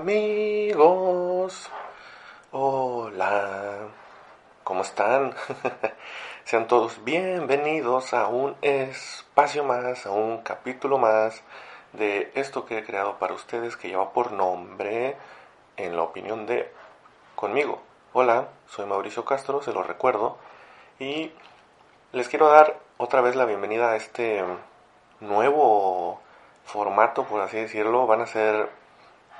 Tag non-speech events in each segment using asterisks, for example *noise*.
amigos. Hola. ¿Cómo están? *laughs* Sean todos bienvenidos a un espacio más, a un capítulo más de esto que he creado para ustedes que lleva por nombre, en la opinión de conmigo. Hola, soy Mauricio Castro, se lo recuerdo, y les quiero dar otra vez la bienvenida a este nuevo formato, por así decirlo. Van a ser,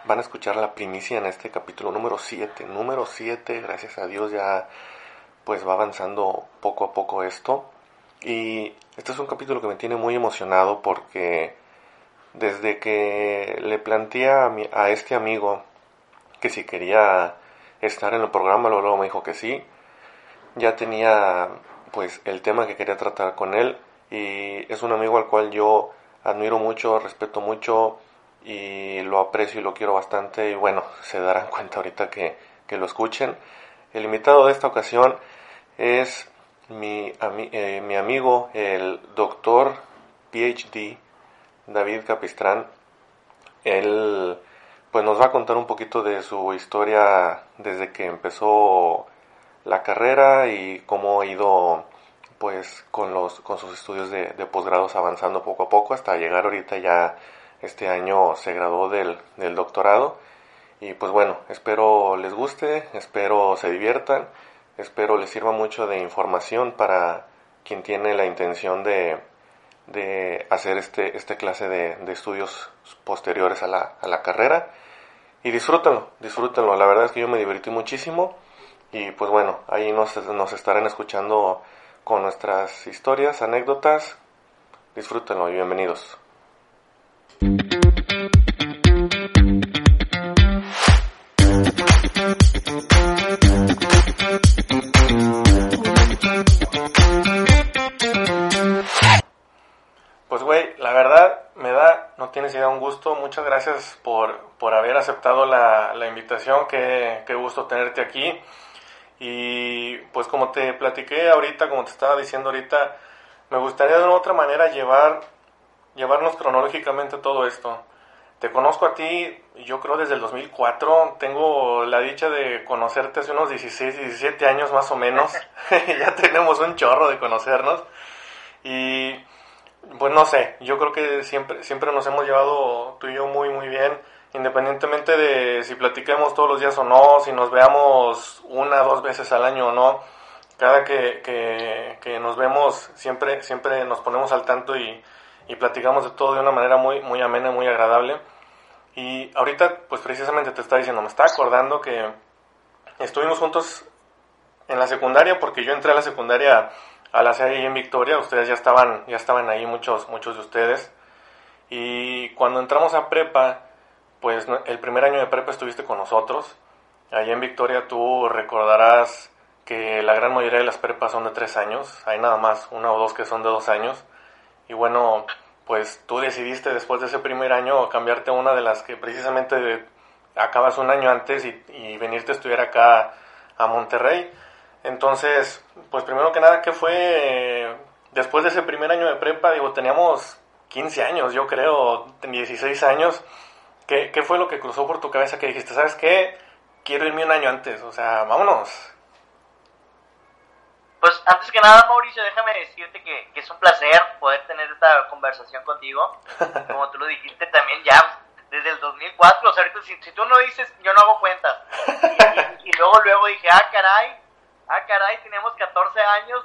van a escuchar la primicia en este capítulo número 7. Número 7, gracias a Dios ya pues va avanzando poco a poco esto. Y este es un capítulo que me tiene muy emocionado porque desde que le planteé a, este amigo que si quería estar en el programa, luego me dijo que sí. Ya tenía pues el tema que quería tratar con él y es un amigo al cual yo admiro mucho, respeto mucho y lo aprecio y lo quiero bastante y bueno, se darán *laughs* cuenta ahorita que, que lo escuchen. El invitado de esta ocasión es mi, eh, mi amigo, el doctor PhD David Capistrán. Él pues nos va a contar un poquito de su historia desde que empezó la carrera y cómo ha ido pues con los con sus estudios de, de posgrados avanzando poco a poco hasta llegar ahorita ya este año se graduó del, del doctorado y pues bueno espero les guste espero se diviertan espero les sirva mucho de información para quien tiene la intención de, de hacer este, este clase de, estudios posteriores a la, a la carrera y disfrútenlo, disfrútenlo, la verdad es que yo me divertí muchísimo y pues bueno, ahí nos, nos estarán escuchando con nuestras historias, anécdotas. Disfrútenlo y bienvenidos. Pues güey, la verdad me da, no tienes idea, un gusto. Muchas gracias por, por haber aceptado la, la invitación. Qué, qué gusto tenerte aquí. Y pues como te platiqué ahorita, como te estaba diciendo ahorita, me gustaría de una otra manera llevar, llevarnos cronológicamente todo esto. Te conozco a ti, yo creo desde el 2004, tengo la dicha de conocerte hace unos 16, 17 años más o menos, *laughs* *laughs* ya tenemos un chorro de conocernos. Y pues no sé, yo creo que siempre, siempre nos hemos llevado tú y yo muy muy bien. Independientemente de si platiquemos todos los días o no, si nos veamos una o dos veces al año o no, cada que, que, nos vemos siempre, siempre nos ponemos al tanto y, y, platicamos de todo de una manera muy, muy amena, muy agradable. Y ahorita, pues precisamente te estaba diciendo, me está acordando que estuvimos juntos en la secundaria, porque yo entré a la secundaria a la serie en Victoria, ustedes ya estaban, ya estaban ahí, muchos, muchos de ustedes. Y cuando entramos a prepa, pues el primer año de prepa estuviste con nosotros. Allí en Victoria tú recordarás que la gran mayoría de las prepas son de tres años. Hay nada más una o dos que son de dos años. Y bueno, pues tú decidiste después de ese primer año cambiarte a una de las que precisamente acabas un año antes y, y venirte a estudiar acá a Monterrey. Entonces, pues primero que nada, ¿qué fue después de ese primer año de prepa? Digo, teníamos 15 años, yo creo, 16 años. ¿Qué, ¿Qué fue lo que cruzó por tu cabeza que dijiste, sabes qué? Quiero irme un año antes, o sea, vámonos. Pues antes que nada, Mauricio, déjame decirte que, que, es un placer poder tener esta conversación contigo. Como tú lo dijiste también ya desde el 2004, o sea, ahorita si, si tú no dices, yo no hago cuentas. Y, y, y, luego, luego dije, ah, caray, ah, caray, tenemos 14 años.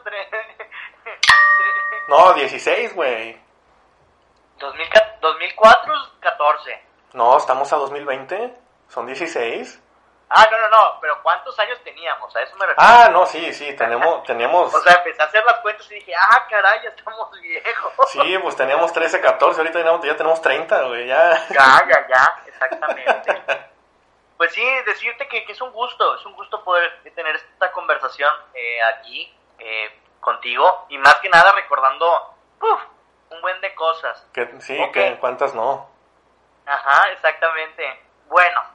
no, 16, güey. 2004, 14. No, estamos a 2020. Son 16. Ah, no, no, no, pero ¿cuántos años teníamos? A eso me refiero. Ah, no, sí, sí, tenemos, *laughs* teníamos... o sea, empecé a hacer las cuentas y dije, ah, caray, ya estamos viejos. *laughs* Sí, pues teníamos 13, 14, ahorita ya tenemos 30, güey, ya. Ya, ya, ya, exactamente. *laughs* pues sí, decirte que, que, es un gusto, es un gusto poder tener esta conversación eh, aquí eh, contigo y más que nada recordando, uf, un buen de cosas. Que, sí, okay. que cuántas no. Ajá, exactamente. Bueno,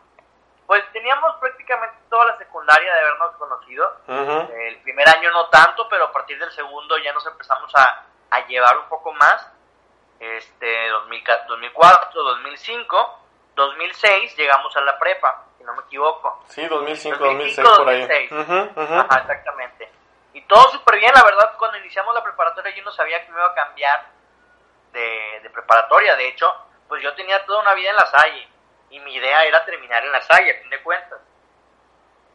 pues teníamos prácticamente toda la secundaria de habernos conocido. Uh -huh. El primer año no tanto, pero a partir del segundo ya nos empezamos a, a llevar un poco más. Este, 2000, 2004, 2005. 2006 llegamos a la prepa, si no me equivoco. Sí, 2005, 2006, por ahí. Ajá, exactamente. Y todo súper bien, la verdad, cuando iniciamos la preparatoria yo no sabía que me iba a cambiar de, de preparatoria. De hecho, pues yo tenía toda una vida en la Salle y mi idea era terminar en la Salle, a fin de cuentas.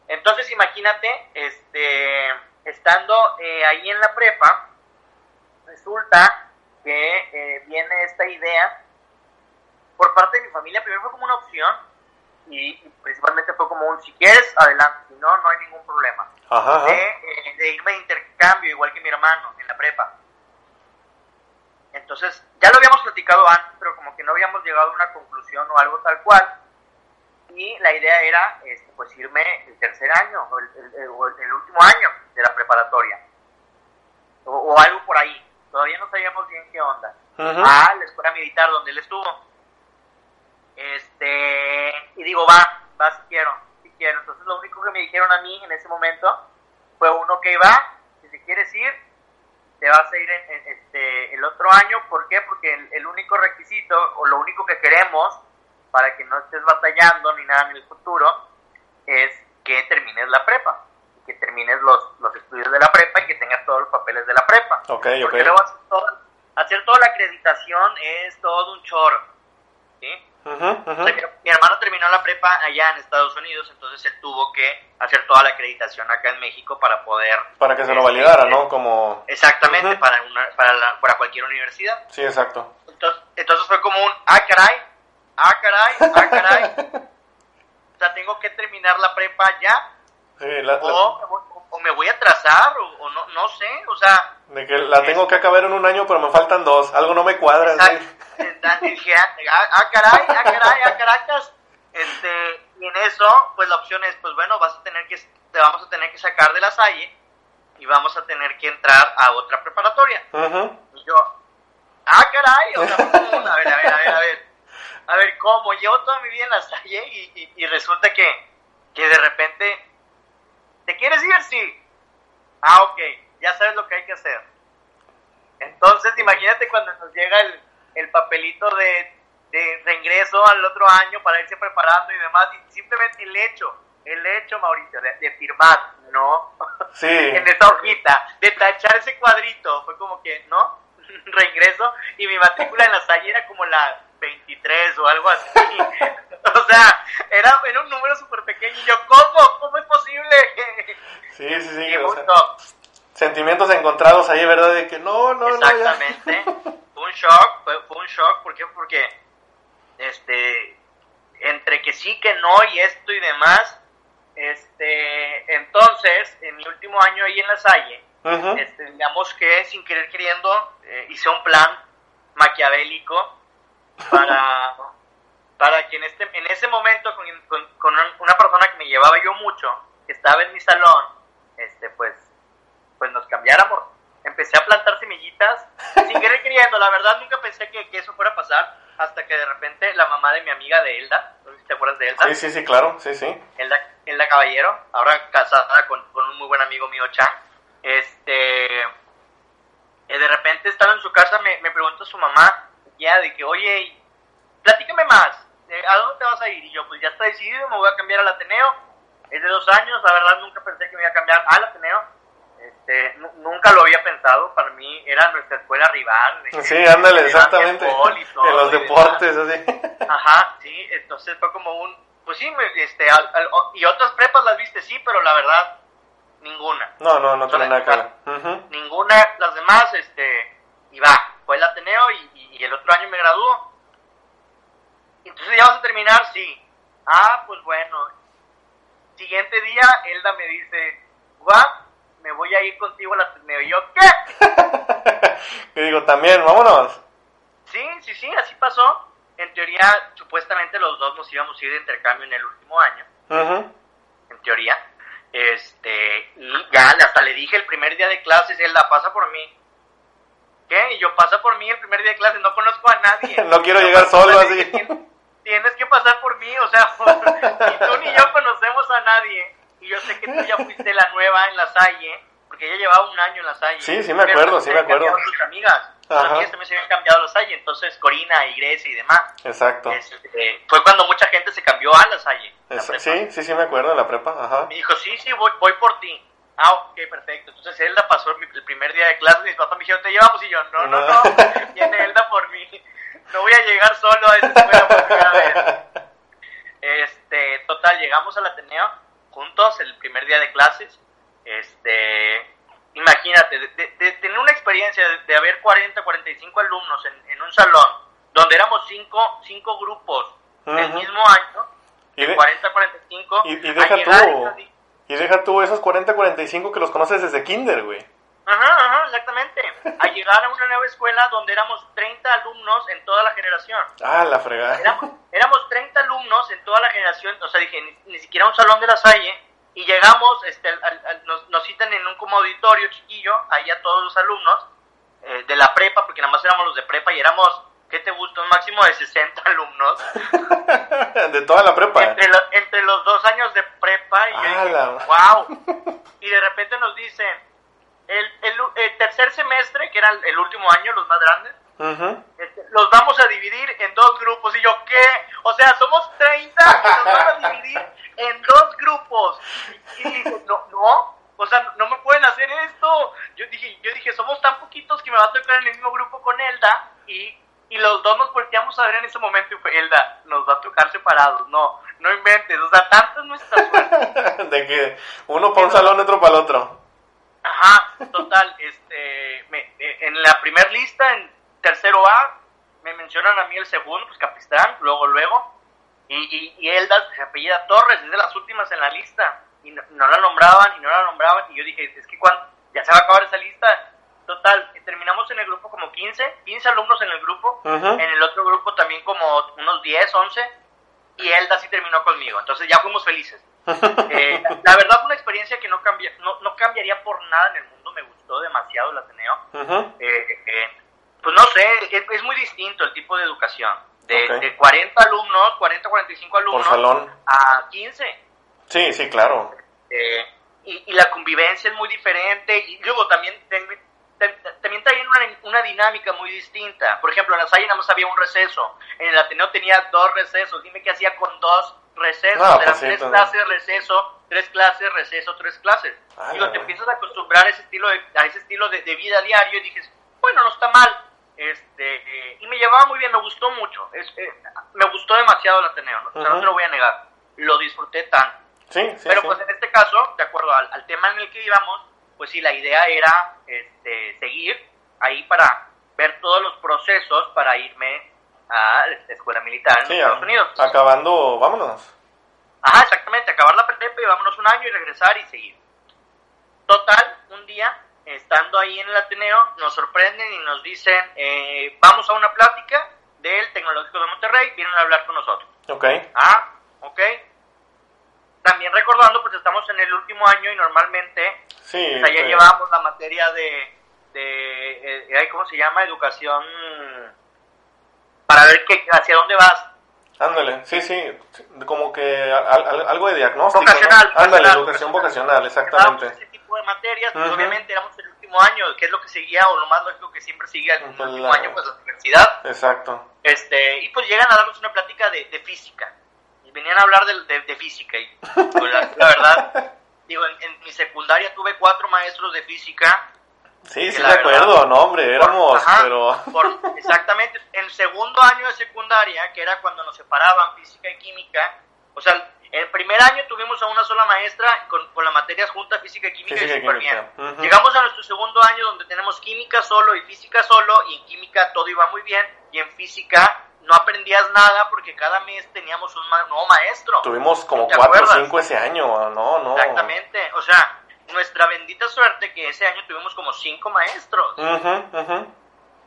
Entonces, imagínate, este, estando eh, ahí en la prepa, resulta que eh, viene esta idea por parte de mi familia. Primero fue como una opción y, principalmente fue como un, si quieres, adelante, si no, no hay ningún problema. Ajá, eh, de irme de intercambio, igual que mi hermano, en la prepa. Entonces, ya lo habíamos platicado antes, pero como que no habíamos llegado a una conclusión o algo tal cual. Y la idea era este, pues irme el tercer año o el, último año de la preparatoria. O, algo por ahí. Todavía no sabíamos bien qué onda. A la escuela militar donde él estuvo. Este, y digo, va, va si quiero, si quiero. Entonces lo único que me dijeron a mí en ese momento fue uno que iba, si se quieres ir, te vas a ir en, este, el otro año. ¿Por qué? Porque el, único requisito o lo único que queremos para que no estés batallando ni nada en el futuro es que termines la prepa, que termines los, los estudios de la prepa y que tengas todos los papeles de la prepa. Okay, Porque luego hacer, toda la acreditación es todo un choro. ¿sí? mi, hermano terminó la prepa allá en Estados Unidos, entonces él tuvo que hacer toda la acreditación acá en México para poder... Para que se lo este, validara, ¿no? Como... Exactamente, para, una, para, para cualquier universidad. Sí, exacto. Entonces, entonces fue como un, ah, caray, ah, caray, ah, caray. *laughs* o sea, tengo que terminar la prepa ya. Sí, la, o, me voy a atrasar, o, no, no sé, o sea... De que la tengo que acabar en un año, pero me faltan dos, algo no me cuadra. dije, ah, ah, caray, ah, caray, ah, caracas. Este, y en eso, pues la opción es, pues bueno, vas a tener que, te vamos a tener que sacar de la Salle y vamos a tener que entrar a otra preparatoria. Y yo, ah, caray, o sea, a ver, a ver, a ver, a ver. A ver, ¿cómo? Llevo toda mi vida en la Salle y, y, resulta que, que de repente, ¿te quieres ir? Sí. Ah, ok, ya sabes lo que hay que hacer. Entonces, imagínate cuando nos llega el, el papelito de, de reingreso al otro año para irse preparando y demás, y simplemente el hecho, el hecho, Mauricio, de, firmar, ¿no? *laughs* Sí. en esa hojita, de tachar ese cuadrito, fue como que, ¿no? *laughs* reingreso, y mi matrícula en la salle era como la 23 o algo así. *laughs* o sea, era, era un número súper pequeño, y yo, ¿cómo? ¿Cómo es posible? Sí, sí, sí. sentimientos encontrados ahí, ¿verdad? De que no, no, no. Exactamente fue un shock, fue, un shock, ¿por qué? Porque, este, entre que sí, que no y esto y demás, este, entonces, en mi último año ahí en la Salle, este, digamos que sin querer queriendo, eh, hice un plan maquiavélico para, *laughs* para que en, este, en ese momento con, con, una persona que me llevaba yo mucho, que estaba en mi salón, este, pues, pues nos cambiáramos empecé a plantar semillitas sin querer queriendo. La verdad nunca pensé que, eso fuera a pasar hasta que de repente la mamá de mi amiga de Elda, te acuerdas de Elda. Sí, sí, sí, claro, sí, sí. Elda, Elda Caballero, ahora casada con, un muy buen amigo mío, Chan. Este, eh, de repente estaba en su casa, me, me pregunta su mamá, ya, de que, oye, platícame más, eh, ¿a dónde te vas a ir? Y yo, pues ya está decidido, me voy a cambiar al Ateneo. Es de dos años, la verdad nunca pensé que me iba a cambiar al Ateneo este, nunca lo había pensado, para mí era nuestra escuela rival. Sí, ándale, exactamente. *laughs* en los deportes, así. Ajá, sí, entonces fue como un, pues sí, este, y otras prepas las viste, sí, pero la verdad, ninguna. No, no, no tiene nada que ver. Ninguna, las demás, este, y va, fue el Ateneo y, el otro año me graduó. Entonces ya vas a terminar, sí. Ah, pues bueno. Siguiente día, Elda me dice, va, me voy a ir contigo a la Ateneo. Y yo, ¿qué? *laughs* y digo, también, vámonos. Sí, sí, sí, así pasó. En teoría, supuestamente los dos nos íbamos a ir de intercambio en el último año. En teoría. Este, y ya hasta le dije el primer día de clases, él la pasa por mí. ¿Qué? Y yo pasa por mí el primer día de clases, no conozco a nadie. *laughs* no quiero llegar solo así. Tienes, que pasar por mí, o sea, *laughs* ni tú ni yo conocemos a nadie y yo sé que tú ya fuiste la nueva en la Salle, porque ella llevaba un año en la Salle. Sí, sí me acuerdo, sí me acuerdo. amigas. Las también se habían cambiado a La Salle, entonces Corina y Grecia y demás. Exacto. Este, fue cuando mucha gente se cambió a La Salle. la sí, sí, sí me acuerdo de la prepa, ajá. Me dijo, sí, sí, voy, voy por ti. Ah, ok, perfecto. Entonces Elda pasó el, primer día de clase, mis papás me dijeron, te llevamos, y yo, no, no, No. no, viene Elda por mí. No voy a llegar solo a esa escuela por primera vez. *laughs* Este, total, llegamos al Ateneo juntos el primer día de clases. Este, imagínate, de, de- de tener una experiencia de, de haber 40, 45 alumnos en, en un salón, donde éramos cinco, cinco grupos del Ujú. mismo año, Y, de de- 40 a 45, y, y deja tú, y deja tú esos 40-45 que los conoces desde kinder, güey. Ajá, ajá, exactamente. A llegar a una nueva escuela donde éramos 30 alumnos en toda la generación. Ah, la fregada. Éramos, éramos 30 alumnos en toda la generación, o sea, dije, ni, ni siquiera un salón de la Salle. Y llegamos, este, al- al- nos, nos citan en un como auditorio chiquillo, ahí a todos los alumnos eh, de la prepa, porque nada más éramos los de prepa y éramos, ¿qué te gusta? Un máximo de 60 alumnos. *laughs* de toda la prepa. Entre, lo- entre los dos años de prepa y yo dije, wow. Y de repente nos dicen, el, el, el tercer semestre, que era el, último año, los más grandes, este, los vamos a dividir en dos grupos. Y yo, ¿qué? O sea, somos 30 y nos van a dividir en dos grupos. Y, y no, no, o sea, no me pueden hacer esto. Yo dije, yo dije, somos tan poquitos que me va a tocar en el mismo grupo con Elda. Y, y los dos nos volteamos a ver en ese momento y fue, Elda, nos va a tocar separados. No, no inventes. O sea, tanta es nuestra suerte. *laughs* de que uno para un salón, otro para el otro. Ajá, total, este, me- eh, en la primer lista, en tercero A, me mencionan a mí el segundo, pues Capistrán, luego, luego, y, y, y Elda se apellida Torres, es de las últimas en la lista, y no, no la nombraban, y no la nombraban, y yo dije, es que cuando, ya se va a acabar esa lista, total, terminamos en el grupo como 15, 15 alumnos en el grupo, en el otro grupo también como unos 10, 11, y Elda sí terminó conmigo, entonces ya fuimos felices. Eh, la, la verdad fue una experiencia que no, cambia, no, no cambiaría por nada en el mundo, me gustó demasiado el Ateneo. Eh, eh, pues no sé, es, es muy distinto el tipo de educación. De, Ok. de 40 alumnos, 40, 45 alumnos, salón. a 15. Sí, sí, claro. Eh, y, y la convivencia es muy diferente. Y luego también, también traen una, una dinámica muy distinta. Por ejemplo, en la Salle nada más había un receso. En el Ateneo tenía dos recesos. Dime qué hacía con dos No, pues Eran sí, tres también. clases, receso, tres clases, receso, tres clases. Ah, Digo, la te empiezas a acostumbrar a ese estilo de, a ese estilo de, de vida diario y dices, bueno, no está mal. Este, eh, y me llevaba muy bien, me gustó mucho. Es, eh, me gustó demasiado el Ateneo, ¿no? O sea, no Ujú. te lo voy a negar. Lo disfruté tanto. Sí, sí, Pero sí. pues en este caso, de acuerdo al, al tema en el que íbamos, pues sí, la idea era este, seguir ahí para ver todos los procesos para irme escuela militar en Sí, Estados Unidos. acabando, vámonos. Ajá, exactamente, acabar la prepa y vámonos un año y regresar y seguir. Total, un día, estando ahí en el Ateneo, nos sorprenden y nos dicen, eh, vamos a una plática del Tecnológico de Monterrey, vienen a hablar con nosotros. Ok. Ah, ok. También recordando, pues estamos en el último año y normalmente Sí. ya este, llevábamos la materia de, de eh, ¿cómo se llama? Educación para ver qué, hacia dónde vas. Ándale, sí, sí. Como que al- al- algo de diagnóstico. ¿no? Vocacional, Ándale, vocacional, educación vocacional. exactamente. ese tipo de materias, pues Ujú. obviamente éramos el último año, que es lo que seguía, o lo más lógico que siempre seguía el Pues último la- año, pues la universidad. Exacto. Este, y pues llegan a darnos una plática de, de física. Y venían a hablar de, de- de física. Y pues, la, la verdad, *laughs* digo, en, en mi secundaria tuve cuatro maestros de física Sí, sí la verdad- acuerdo, no, hombre, éramos, Ajá, pero... por- *laughs* exactamente. En segundo año de secundaria, que era cuando nos separaban física y química, o sea, el primer año tuvimos a una sola maestra con, con las materias juntas, física y química, Física y química, bien. ujú. Llegamos a nuestro segundo año donde tenemos química solo y física solo, y en química todo iba muy bien, y en física no aprendías nada porque cada mes teníamos un nuevo maestro. Tuvimos como ¿Te cuatro o cinco ese año, no, no. Exactamente, o sea, nuestra bendita suerte que ese año tuvimos como cinco maestros. Ujú, ujú.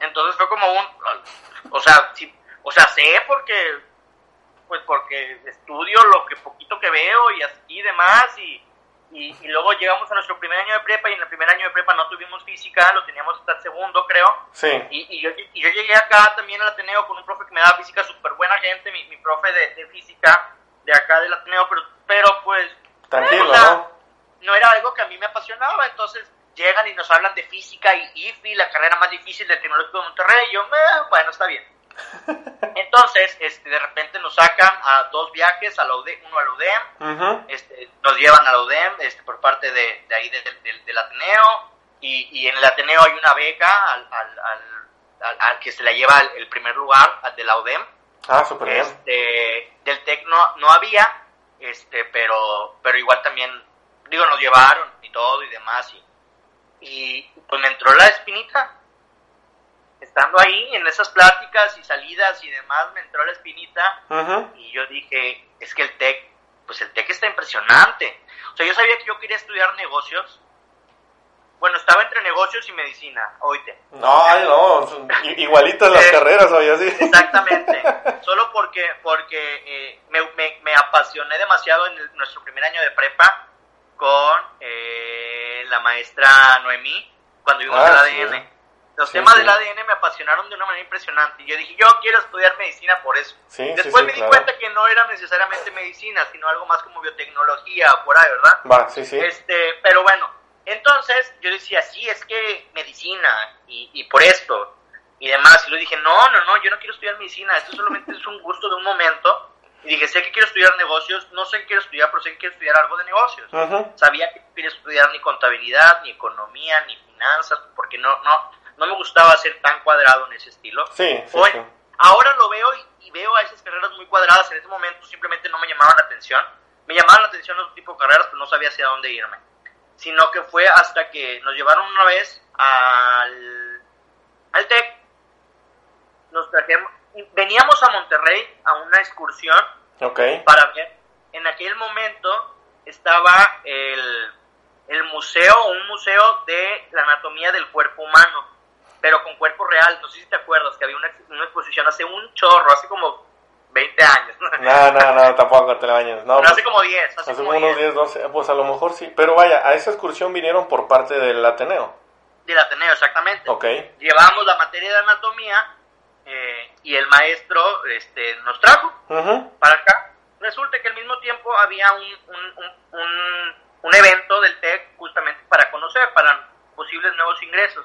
Entonces fue como un, o sea, sí, o sea, sé porque, pues porque estudio lo que poquito que veo y así y demás y, y, y luego llegamos a nuestro primer año de prepa y en el primer año de prepa no tuvimos física, lo teníamos hasta el segundo creo Sí, y, y yo, y yo llegué acá también al Ateneo con un profe que me daba física, súper buena gente, mi, mi profe de, de física de acá del Ateneo, pero, pero pues tranquilo, o sea, ¿no? No era algo que a mí me apasionaba, entonces llegan y nos hablan de física y IFI, la carrera más difícil del Tecnológico de Monterrey. Y yo, "Eh, bueno, está bien. *laughs* Entonces, este, de repente nos sacan a dos viajes, a la UDEM, uno a la UDEM, este, nos llevan a la UDEM este, por parte de, de ahí de- del- del Ateneo y, y en el Ateneo hay una beca al, al, al- que se la lleva el, el primer lugar, al de la UDEM. Ah, súper bien. Este, del TEC no, no había, este, pero, pero igual también, digo, nos llevaron y todo y demás y, y pues me entró la espinita. Estando ahí en esas pláticas y salidas y demás, me entró la espinita y yo dije, es que el TEC, pues el TEC está impresionante. O sea, yo sabía que yo quería estudiar negocios. Bueno, estaba entre negocios y medicina, oíte. No, ay, no, igualitas las Eh, carreras, oye, así. Exactamente. *laughs* Solo porque, porque eh, me, me- me apasioné demasiado en el- nuestro primer año de prepa con eh, la maestra Noemí cuando vimos Ah, el sí. ADN. Los Sí, temas sí. del ADN me apasionaron de una manera impresionante. Y yo dije, yo quiero estudiar medicina por eso. Después me di claro. cuenta que no era necesariamente medicina, sino algo más como biotecnología o por ahí, ¿verdad? Va, sí, sí. Este, pero bueno, entonces yo decía, sí, es que medicina y, y por esto y demás. Y le dije, no, no, no, yo no quiero estudiar medicina, esto solamente es un gusto de un momento. Y dije, sé que quiero estudiar negocios, no sé qué quiero estudiar, pero sé que quiero estudiar algo de negocios. Sabía que no quería estudiar ni contabilidad, ni economía, ni finanzas, porque no, no, no me gustaba ser tan cuadrado en ese estilo. Sí, sí, Hoy, sí. ahora lo veo y, y veo a esas carreras muy cuadradas. En ese momento simplemente no me llamaban la atención. Me llamaban la atención otro tipo de carreras, pero no sabía hacia dónde irme. Sino que fue hasta que nos llevaron una vez al, al TEC. Nos trajimos, veníamos a Monterrey a una excursión Ok. para ver. En aquel momento estaba el, el museo, un museo de la anatomía del cuerpo humano, pero con cuerpo real. No sé si te acuerdas que había una, una exposición hace un chorro, hace como 20 años. *laughs* No, no, no, tampoco te bañes. No, pues, hace como 10, hace, hace como unos 10. 10, 12, pues a lo mejor sí. Pero vaya, a esa excursión vinieron por parte del Ateneo. Del Ateneo, exactamente. Ok. Llevamos la materia de anatomía eh, y el maestro este, nos trajo para acá. Resulta que al mismo tiempo había un, un, un, evento del TEC justamente para conocer, para posibles nuevos ingresos.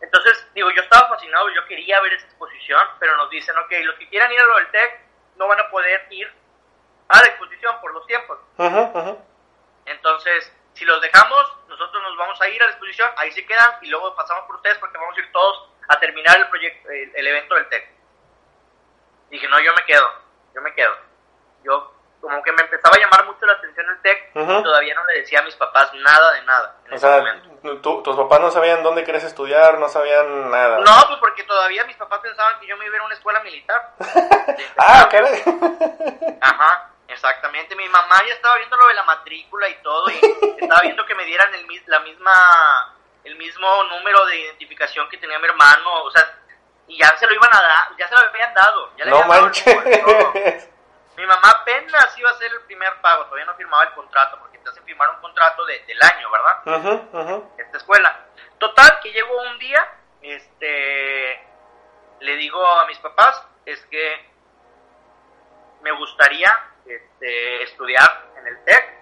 Entonces, digo, yo estaba fascinado, yo quería ver esa exposición, pero nos dicen, ok, los que quieran ir a lo del TEC no van a poder ir a la exposición por los tiempos. Ujú. Entonces, si los dejamos, nosotros nos vamos a ir a la exposición, ahí se quedan y luego pasamos por ustedes porque vamos a ir todos a terminar el proyecto, el, el evento del TEC. Dije, no, yo me quedo, yo me quedo. Yo, como que me empezaba a llamar mucho la atención el TEC y todavía no le decía a mis papás nada de nada en O ese sea, momento. tú- tus papás no sabían dónde querías estudiar, no sabían nada. No, pues porque todavía mis papás pensaban que yo me iba a ir a una escuela militar. *laughs* Ah, caray. Ajá, exactamente. Mi mamá ya estaba viendo lo de la matrícula y todo y *laughs* estaba viendo que me dieran el, mis- la misma, el mismo número de identificación que tenía mi hermano, o sea, y ya se lo iban a dar, ya se lo habían dado. Ya le No manches. Mi mamá apenas iba a hacer el primer pago, todavía no firmaba el contrato, porque te hacen firmar un contrato de- del año, ¿verdad? Ujú. esta escuela. Total, que llegó un día, este, le digo a mis papás, es que me gustaría este, estudiar en el TEC.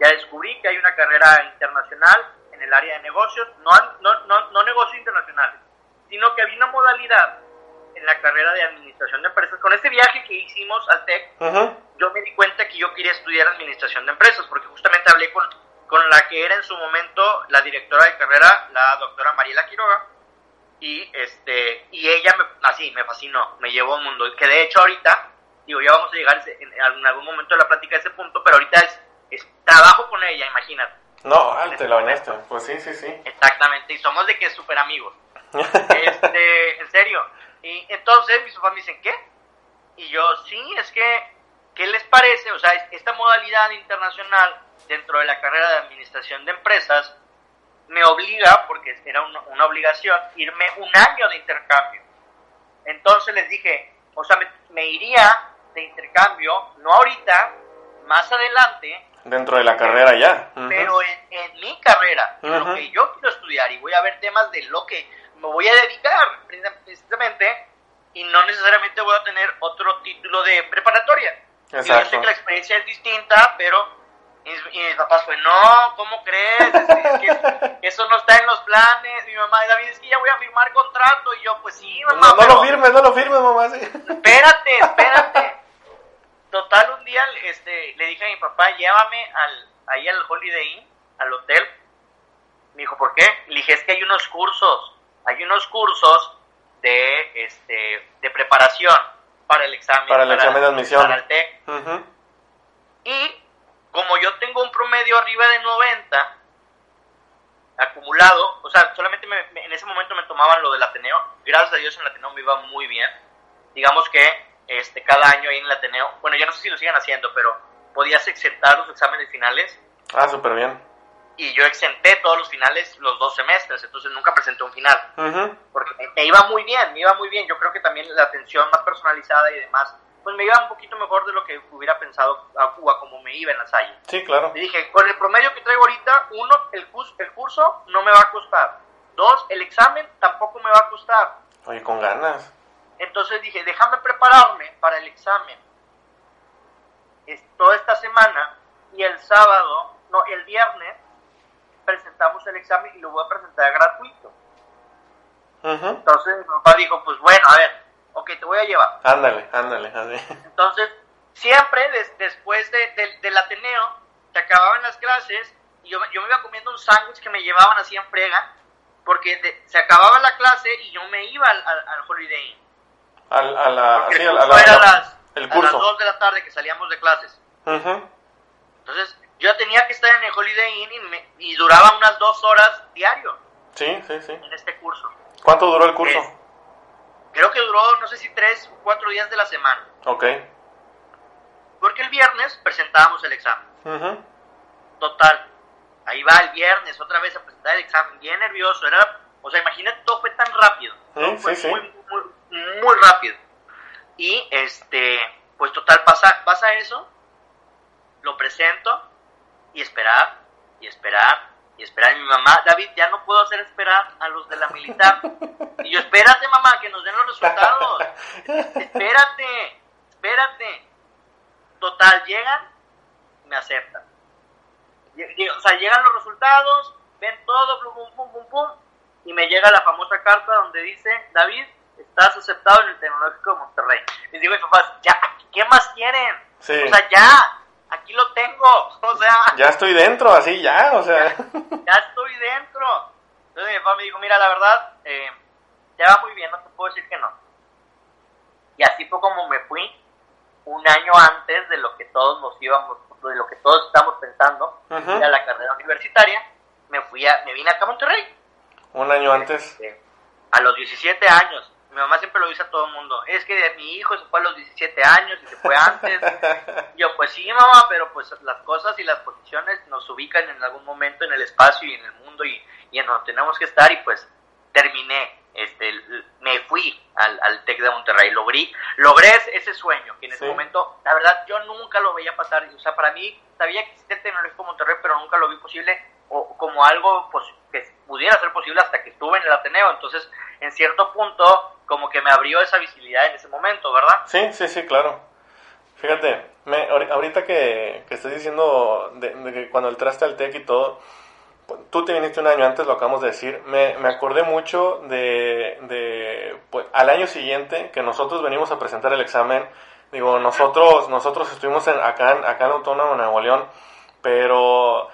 Ya descubrí que hay una carrera internacional en el área de negocios, no, no, no, no negocios internacionales, sino que había una modalidad en la carrera de administración de empresas. Con este viaje que hicimos al TEC, Ujú. yo me di cuenta que yo quería estudiar administración de empresas, porque justamente hablé con, con la que era en su momento la directora de carrera, la doctora Mariela Quiroga, y este y ella me, así me fascinó, me llevó a un mundo, que de hecho ahorita, digo, ya vamos a llegar en algún momento de la plática a ese punto, pero ahorita es, es trabajo con ella, imagínate. No, ah, te la bañaste. Pues sí, sí, sí. Exactamente, y somos de que súper amigos. Este, *laughs* en serio. Y entonces mis papás me dicen, ¿qué? Y yo, sí, es que, ¿qué les parece? O sea, es- esta modalidad internacional dentro de la carrera de administración de empresas me obliga, porque era una, una obligación, irme un año de intercambio. Entonces les dije, o sea, me, me iría de intercambio, no ahorita, más adelante, Dentro de la carrera ya. Ujú. pero en, en mi carrera, en Ujú. lo que yo quiero estudiar y voy a ver temas de lo que me voy a dedicar precisamente y no necesariamente voy a tener otro título de preparatoria. Digo, Yo sé Exacto. que la experiencia es distinta, pero Y mis, papás fue, no, ¿cómo crees? Es, es que *laughs* eso no está en los planes. Mi mamá, David, es que ya voy a firmar contrato. Y yo, pues sí, mamá. No, no pero lo firmes, no lo firmes, mamá. sí. Espérate, espérate. Total, un día este, le dije a mi papá, llévame al, ahí al Holiday Inn, al hotel. Me dijo, ¿por qué? Le dije, es que hay unos cursos, hay unos cursos de, este, de preparación para el examen. Para el examen de admisión. Para el TEC. Ujú. Y como yo tengo un promedio arriba de 90 acumulado, o sea, solamente me- me- en ese momento me tomaban lo del Ateneo. Gracias a Dios en el Ateneo me iba muy bien. Digamos que este cada año ahí en el Ateneo, bueno, ya no sé si lo sigan haciendo, pero podías exentar los exámenes finales Ah, súper bien. y yo exenté todos los finales los dos semestres, entonces nunca presenté un final Ujú. porque me, me iba muy bien, me iba muy bien. Yo creo que también la atención más personalizada y demás, pues me iba un poquito mejor de lo que hubiera pensado a Cuba, como me iba en la Salle. Sí, claro. Le dije, con el promedio que traigo ahorita, uno, el curso, el curso no me va a costar. Dos, el examen tampoco me va a costar. Oye, con ganas. Entonces dije, déjame prepararme para el examen es- toda esta semana y el sábado, no, el viernes, presentamos el examen y lo voy a presentar gratuito. Entonces mi papá dijo, pues bueno, a ver, ok, te voy a llevar. Ándale, ándale, ándale. Entonces, siempre des- después de- del- del Ateneo, se acababan las clases y yo, me- yo me iba comiendo un sándwich que me llevaban así en frega, porque de- se acababa la clase y yo me iba al, al, al Holiday Inn. Al, a la, a la- era las, el a las curso. 2 de la tarde que salíamos de clases. Entonces, yo tenía que estar en el Holiday Inn y, me- y duraba unas dos horas diario Sí, sí, sí. en este curso. ¿Cuánto duró el curso? Creo que duró, no sé si tres o cuatro días de la semana. Ok. Porque el viernes presentábamos el examen. Total. Ahí va el viernes otra vez a presentar el examen. Bien nervioso. Era, o sea, imagínate, todo fue tan rápido. Sí, fue sí, sí. Muy, muy, muy rápido. Y este, pues total, pasa, pasa eso. Lo presento y esperar, y esperar, y esperar. Y mi mamá, David, ya no puedo hacer esperar a los de la militar. Y yo, espérate, mamá, que nos den los resultados. Espérate, espérate. Total, llegan, me aceptan. O sea, llegan los resultados, ven todo, pum, pum, pum, pum, pum, y me llega la famosa carta donde dice, David, estás aceptado en el Tecnológico de Monterrey. Les digo a mis papás, ya, ¿qué más quieren? Sí. O sea, ya, aquí lo tengo. *laughs* O sea, Ya estoy dentro, así ya, o sea. ya estoy dentro. Entonces mi papá me dijo, mira, la verdad, eh, ya va muy bien, no te puedo decir que no. Y así fue como me fui un año antes de lo que todos nos íbamos, de lo que todos estamos pensando, a la carrera universitaria. Me fui a, me vine acá a Monterrey. Un año antes. Este, a los 17 años. Mi mamá siempre lo dice a todo el mundo. Es que mi hijo se fue a los 17 años y se fue antes. *laughs* Yo, pues sí, mamá, pero pues las cosas y las posiciones nos ubican en algún momento en el espacio y en el mundo y, y en donde tenemos que estar y pues terminé, este, me fui al, al TEC de Monterrey, logré, logré ese- sueño, que en ese Sí. momento, la verdad, yo nunca lo veía pasar, o sea, para mí, sabía que existía el Tecnológico Monterrey, pero nunca lo vi posible o como algo pues, que pudiera ser posible hasta que estuve en el Ateneo, entonces, en cierto punto, como que me abrió esa visibilidad en ese momento, ¿verdad? Sí, sí, sí, claro. Fíjate, me, ahori- ahorita que, que estás diciendo de, de que cuando entraste al TEC y todo, tú te viniste un año antes, lo acabamos de decir, me, me acordé mucho de, de pues, al año siguiente que nosotros venimos a presentar el examen, digo, nosotros, nosotros estuvimos en, acá, en, acá en Autónoma, en Nuevo León, pero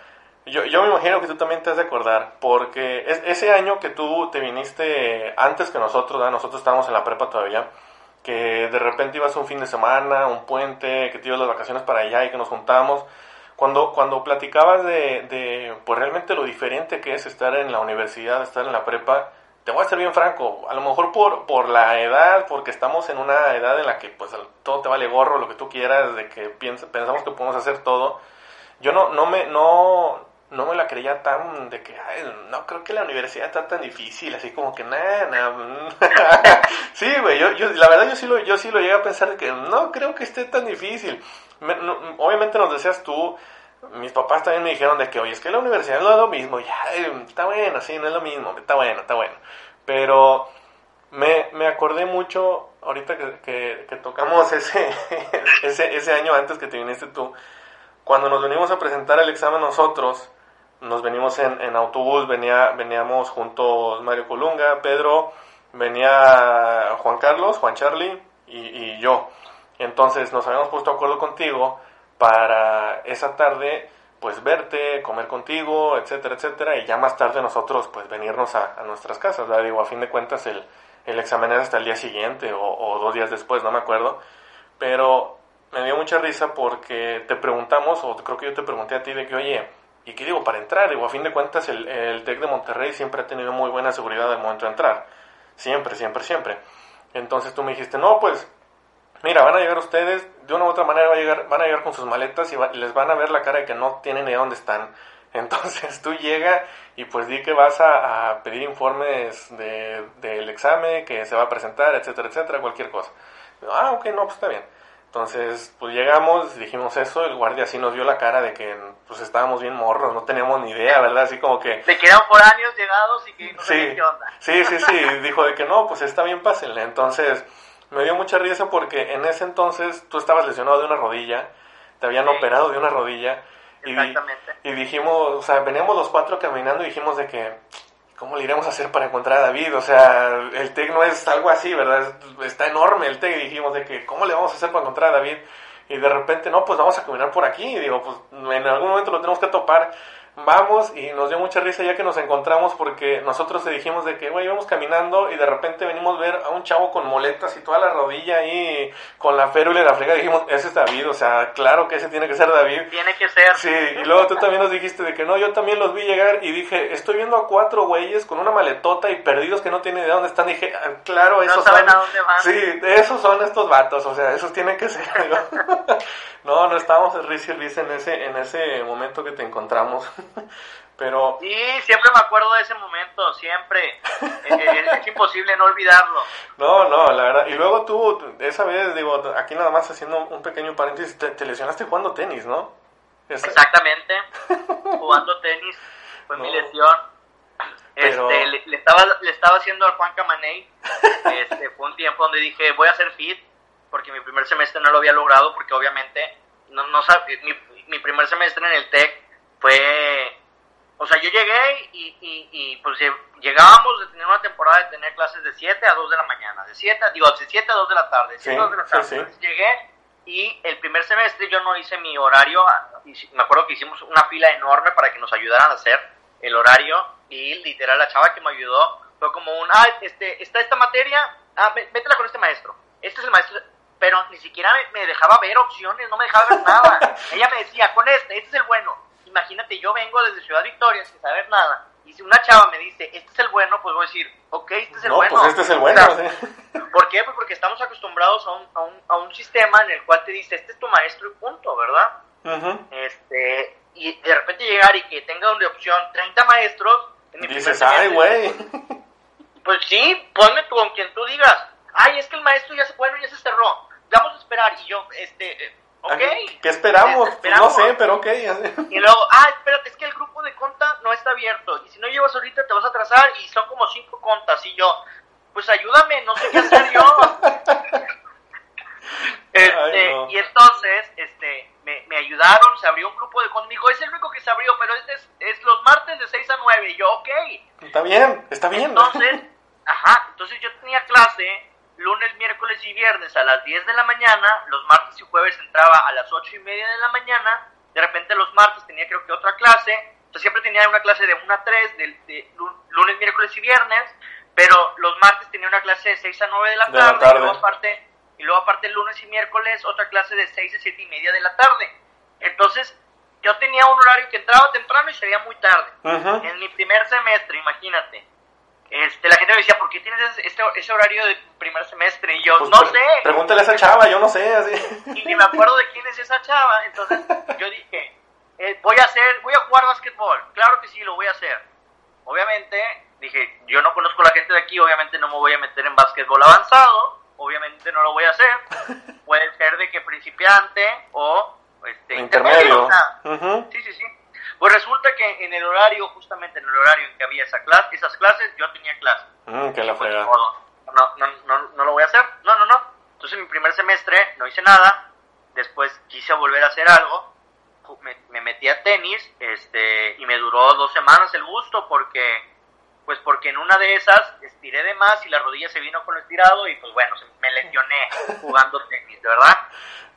yo, yo me imagino que tú también te has de acordar, porque es, ese año que tú te viniste antes que nosotros, nosotros estábamos en la prepa todavía, que de repente ibas un fin de semana, un puente, que te ibas las vacaciones para allá y que nos juntábamos. Cuando, cuando platicabas de, de, pues realmente lo diferente que es estar en la universidad, estar en la prepa, te voy a ser bien franco, a lo mejor por, por la edad, porque estamos en una edad en la que pues todo te vale gorro, lo que tú quieras, de que piensa- pensamos que podemos hacer todo. Yo no, no me, no, no me la creía tan de que, ay, no creo que la universidad está tan difícil, así como que nada, nada. *laughs* sí, güey, yo, yo, la verdad yo sí lo, yo sí lo llegué a pensar de que no creo que esté tan difícil. Obviamente nos decías tú, mis papás también me dijeron de que, oye, es que la universidad no es lo mismo, ya, está bueno, sí, no es lo mismo, está bueno, está bueno. Pero me, me acordé mucho, ahorita que, que, que tocamos ese, *laughs* ese, ese año antes que te viniste tú, cuando nos venimos a presentar el examen nosotros, nos venimos en, autobús, venía, veníamos juntos Mario Colunga, Pedro, venía Juan Carlos, Juan Charlie y, yo. Entonces nos habíamos puesto acuerdo contigo para esa tarde pues verte, comer contigo, etcétera, etcétera, y ya más tarde nosotros pues venirnos a, a nuestras casas, ¿verdad? A fin de cuentas el, el examen era hasta el día siguiente o, o, dos días después, no me acuerdo, pero me dio mucha risa porque te preguntamos, o creo que yo te pregunté a ti de que, oye, ¿y qué digo para entrar? Digo, a fin de cuentas el, el TEC de Monterrey siempre ha tenido muy buena seguridad al momento de entrar, siempre, siempre, siempre. Entonces tú me dijiste, no, pues Mira, van a llegar ustedes, de una u otra manera va a llegar, van a llegar con sus maletas y les van a ver la cara de que no tienen idea dónde están. *laughs* Entonces tú llega y pues di que vas a, pedir informes del de, examen, que se va a presentar, etcétera, etcétera, cualquier cosa. Ah, ok, no, pues está bien. Entonces, pues llegamos, dijimos eso, el guardia así nos vio la cara de que pues estábamos bien morros, no teníamos ni idea, ¿verdad? Así como que... De que eran foráneos llegados y que no sí, qué onda. Sí, sí, sí, *laughs* dijo de que no, pues está bien, pásenle. Entonces me dio mucha risa porque en ese entonces tú estabas lesionado de una rodilla, te habían sí. operado de una rodilla. Y, y, dijimos, o sea, veníamos los cuatro caminando y dijimos de que, ¿cómo le iremos a hacer para encontrar a David? O sea, el TEC no es algo así, ¿verdad? Está enorme el TEC y dijimos de que, ¿cómo le vamos a hacer para encontrar a David? Y de repente, no, pues vamos a caminar por aquí. Y digo, pues en algún momento lo tenemos que topar vamos y nos dio mucha risa ya que nos encontramos porque nosotros te dijimos de que, güey, íbamos caminando y de repente venimos a ver a un chavo con moletas y toda la rodilla ahí con la férula y la frega. Dijimos, ese es David, o sea, claro que ese tiene que ser David. Tiene que ser. Sí, y luego tú también nos dijiste de que no, yo también los vi llegar y dije, estoy viendo a cuatro güeyes con una maletota y perdidos que no tienen idea dónde están. dije, ah, claro, esos no saben son. a dónde van. Sí, esos son estos vatos, o sea, esos tienen que ser. *laughs* no, no estábamos risa y risa en ese, en ese momento que te encontramos. Pero... Sí, siempre me acuerdo de ese momento, siempre. es, es, imposible no olvidarlo. No, no, la verdad. Y luego tú, esa vez, digo, aquí nada más haciendo un pequeño paréntesis, te, te lesionaste jugando tenis, ¿no? Esa... Exactamente, jugando tenis, fue no. mi lesión. Pero... Este, le, le, estaba, le estaba haciendo al Juan Camaney, este, fue un tiempo donde dije, voy a hacer fit, porque mi primer semestre no lo había logrado, porque obviamente, no, no mi, mi primer semestre en el TEC fue o sea, yo llegué y, y, y, pues llegábamos de tener una temporada de tener clases de 7 a 2 de la mañana, de 7, digo, de 7 a 2 de la tarde, de 7 sí, a 2 de la tarde. Sí, sí. Entonces, llegué y el primer semestre yo no hice mi horario, me acuerdo que hicimos una fila enorme para que nos ayudaran a hacer el horario y literal la chava que me ayudó fue como un, ah, este, está esta materia, ah, métela con este maestro, este es el maestro, pero ni siquiera me dejaba ver opciones, no me dejaba ver nada. *laughs* Ella me decía, con este, este es el bueno imagínate, yo vengo desde Ciudad Victoria sin saber nada, y si una chava me dice, este es el bueno, pues voy a decir, ok, este es el no, bueno. Pues este es el bueno, o sea. *laughs* ¿Por qué? Pues porque estamos acostumbrados a un, a, un, a un sistema en el cual te dice, este es tu maestro y punto, ¿verdad? Uh -huh. este Y de repente llegar y que tenga de opción 30 maestros. En mi Dices, ay, güey. *laughs* Pues sí, ponme tú, con quien tú digas, ay, es que el maestro ya se, bueno, ya se cerró, vamos a esperar. Y yo, este, Ok. ¿Qué esperamos? esperamos? Pues no sé, pero ok. Y luego, ah, espérate, es que el grupo de conta no está abierto. Y si no llevas ahorita te vas a atrasar y son como cinco contas. Y yo, pues ayúdame, no sé qué hacer yo. *laughs* este, Ay, no. Y entonces, este, me, me, ayudaron, se abrió un grupo de dijo, es el único que se abrió, pero este es, es los martes de 6 a 9. Y yo, ok. Está bien, está bien. Entonces, ajá, entonces yo tenía clase lunes, miércoles y viernes a las 10 de la mañana, los martes y jueves entraba a las 8 y media de la mañana, de repente los martes tenía creo que otra clase, entonces siempre tenía una clase de 1 a 3, de, de lunes, miércoles y viernes, pero los martes tenía una clase de 6 a 9 de la tarde, de la tarde. Y, luego aparte, y luego aparte el lunes y miércoles otra clase de 6 a 7 y media de la tarde. Entonces yo tenía un horario que entraba temprano y salía muy tarde. Uh -huh. En mi primer semestre, imagínate. Este, la gente me decía, ¿por qué tienes este, ese horario de primer semestre? Y yo, pues, no sé. Pregúntale a esa chava, yo no sé. Así. Y ni me acuerdo de quién es esa chava. Entonces yo dije, eh, voy a hacer, voy a jugar básquetbol. Claro que sí, lo voy a hacer. Obviamente, dije, yo no conozco a la gente de aquí, obviamente no me voy a meter en básquetbol avanzado. Obviamente no lo voy a hacer. Puede ser de que principiante o este, intermedio. intermedio. O sea, uh -huh. Sí, sí, sí. Pues resulta que en el horario, justamente en el horario en que había esa clase, esas clases, yo tenía clase. Mm, que la pues. No, no, no, no lo voy a hacer. No, no, no. Entonces en mi primer semestre no hice nada. Después quise volver a hacer algo. me, me metí a tenis este, y me duró dos semanas el gusto porque pues porque en una de esas estiré de más y la rodilla se vino con lo estirado y pues bueno, me lesioné jugando tenis, ¿verdad?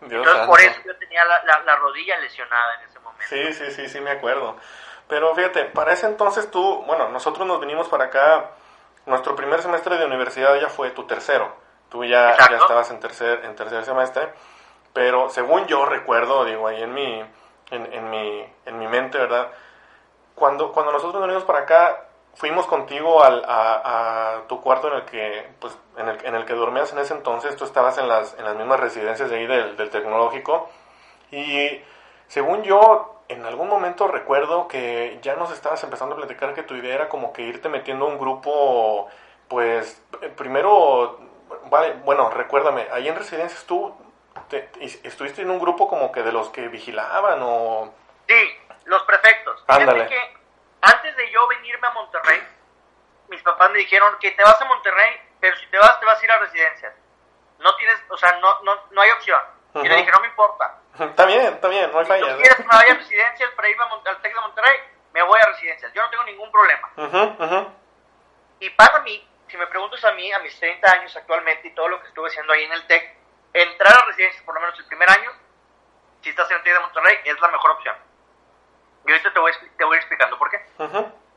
Entonces por eso yo tenía la, la, la, rodilla lesionada en ese. Sí, sí, sí, sí, me acuerdo. Pero fíjate, para ese entonces tú, bueno, nosotros nos vinimos para acá, nuestro primer semestre de universidad ya fue tu tercero, tú ya, ya estabas en tercer, en tercer semestre, pero según yo recuerdo, digo, ahí en mi, en, en mi, en mi mente, ¿verdad? Cuando, cuando nosotros nos vinimos para acá, fuimos contigo al, a, a, tu cuarto en el que pues en el, en el que dormías en ese entonces tú estabas en las, en las mismas residencias de ahí del, del tecnológico y según yo en algún momento recuerdo que ya nos estabas empezando a platicar que tu idea era como que irte metiendo a un grupo pues primero vale bueno recuérdame ahí en residencias tú te, estuviste en un grupo como que de los que vigilaban o sí los prefectos ándale que antes de yo venirme a Monterrey, mis papás me dijeron que te vas a Monterrey, pero si te vas, te vas a ir a residencias. No tienes, o sea, no, no, no hay opción. -huh. Y le dije, no me importa. Está bien, está bien, no hay falla. Si tú quieres que me vaya a residencias para irme al TEC de Monterrey, me voy a residencias. Yo no tengo ningún problema. Uh -huh. Y para mí, si me preguntas a mí, a mis 30 años actualmente y todo lo que estuve haciendo ahí en el TEC, entrar a residencias por lo menos el primer año, si estás en el TEC de Monterrey, es la mejor opción. Y ahorita te voy, te voy explicando por qué.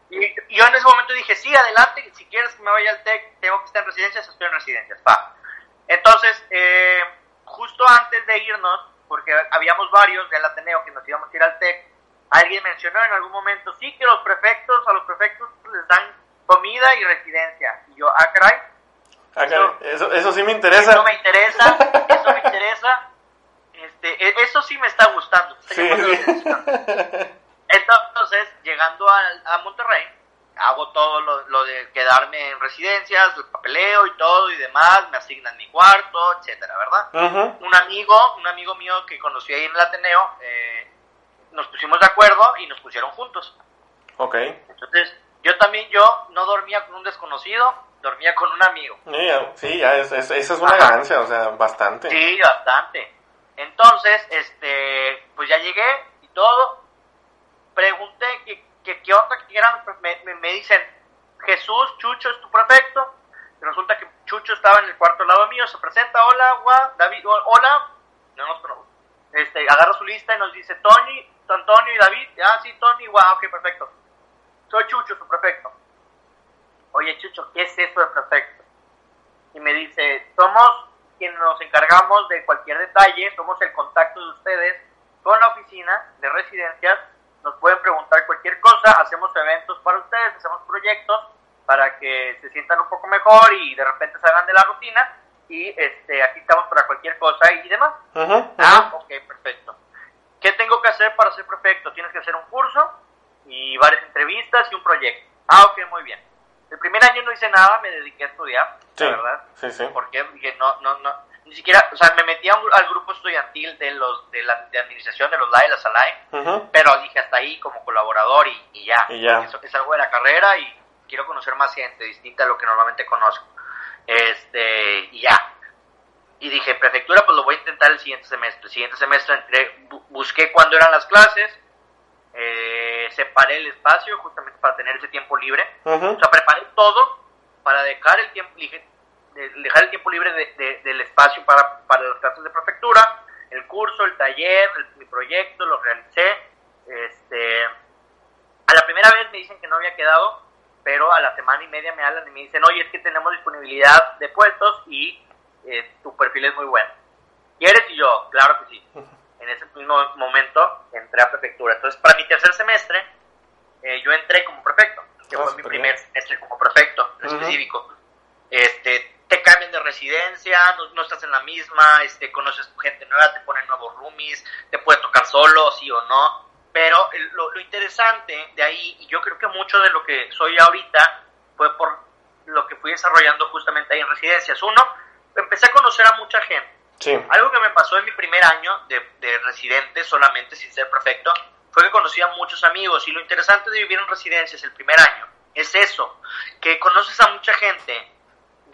Y, y, yo en ese momento dije, sí, adelante, si quieres que me vaya al TEC, tengo que estar en residencias, estoy en residencias, va. Entonces, eh, justo antes de irnos, porque habíamos varios del Ateneo que nos íbamos a ir al TEC, alguien mencionó en algún momento, sí, que los prefectos, a los prefectos les dan comida y residencia. Y yo, ah, caray. Ah, eso, eso, eso, sí me interesa. Eso me interesa, eso me interesa. Este, eso sí me está gustando. Sí, sí. *laughs* Entonces, llegando a, a Monterrey, hago todo lo, lo, de quedarme en residencias, el papeleo y todo y demás, me asignan mi cuarto, etcétera, ¿verdad? Uh -huh. Un amigo, un amigo mío que conocí ahí en el Ateneo, eh, nos pusimos de acuerdo y nos pusieron juntos. Ok. Entonces, yo también, yo no dormía con un desconocido, dormía con un amigo. Sí, sí ya es, es, esa es una Ajá. ganancia, o sea, bastante. Sí, bastante. Entonces, este, pues ya llegué y todo, pregunté qué, qué, qué onda, qué eran, me, me, me, dicen, Jesús, Chucho es tu prefecto. Y resulta que Chucho estaba en el cuarto lado mío, se presenta, hola, gua, David, hola, no nos. Este, agarra su lista y nos dice, Tony, Antonio y David, ah, sí, Tony, guau, ok, perfecto. Soy Chucho, su prefecto. Oye, Chucho, ¿qué es eso de prefecto? Y me dice, somos quienes nos encargamos de cualquier detalle, somos el contacto de ustedes con la oficina de residencias nos pueden preguntar cualquier cosa, hacemos eventos para ustedes, hacemos proyectos para que se sientan un poco mejor y de repente salgan de la rutina y este aquí estamos para cualquier cosa y demás. Ah, ok, perfecto. ¿Qué tengo que hacer para ser perfecto? Tienes que hacer un curso y varias entrevistas y un proyecto. Ah, ok, muy bien. El primer año no hice nada, me dediqué a estudiar, sí, la verdad. Sí, sí. Porque dije, no, no, no, ni siquiera, o sea, me metí un, al grupo estudiantil de los de la de administración de los LAE, la SALAE, uh -huh. pero dije hasta ahí como colaborador y, y ya. Y ya. Eso es algo de la carrera y quiero conocer más gente distinta a lo que normalmente conozco. Este, y ya. Y dije, prefectura, pues lo voy a intentar el siguiente semestre. El siguiente semestre entré, bu busqué cuándo eran las clases, eh, separé el espacio justamente para tener ese tiempo libre. Uh -huh. O sea, preparé todo para dejar el tiempo dejar el tiempo libre de, de, del espacio para, para las clases de prefectura, el curso, el taller, el, mi proyecto, lo realicé. Este, a la primera vez me dicen que no había quedado, pero a la semana y media me hablan y me dicen, oye, es que tenemos disponibilidad de puestos y eh, tu perfil es muy bueno. ¿Quieres? Y yo, claro que sí. En ese mismo momento entré a prefectura. Entonces, para mi tercer semestre, eh, yo entré como prefecto, que oh, fue mi primer bien. semestre como prefecto uh -huh. específico. Este, te cambian de residencia, no, no, estás en la misma, este, conoces gente nueva, te ponen nuevos roomies, te puede tocar solo, sí o no. Pero lo, lo, interesante de ahí, y yo creo que mucho de lo que soy ahorita fue por lo que fui desarrollando justamente ahí en residencias. Uno, empecé a conocer a mucha gente. Sí. Algo que me pasó en mi primer año de, de residente, solamente sin ser perfecto, fue que conocí a muchos amigos. Y lo interesante de vivir en residencias el primer año es eso, que conoces a mucha gente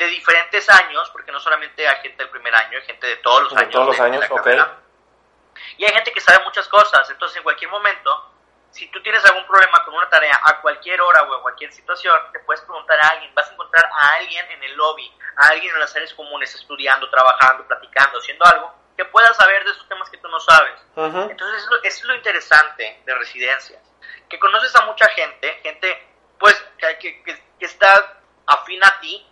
de diferentes años, porque no solamente hay gente del primer año, hay gente de todos los de años. Todos los de, años, de. Y hay gente que sabe muchas cosas, entonces en cualquier momento, si tú tienes algún problema con una tarea a cualquier hora o en cualquier situación, te puedes preguntar a alguien, vas a encontrar a alguien en el lobby, a alguien en las áreas comunes estudiando, trabajando, platicando, haciendo algo, que pueda saber de esos temas que tú no sabes. Entonces, eso es lo interesante de residencias, que conoces a mucha gente, gente pues que, que, que está afín a ti,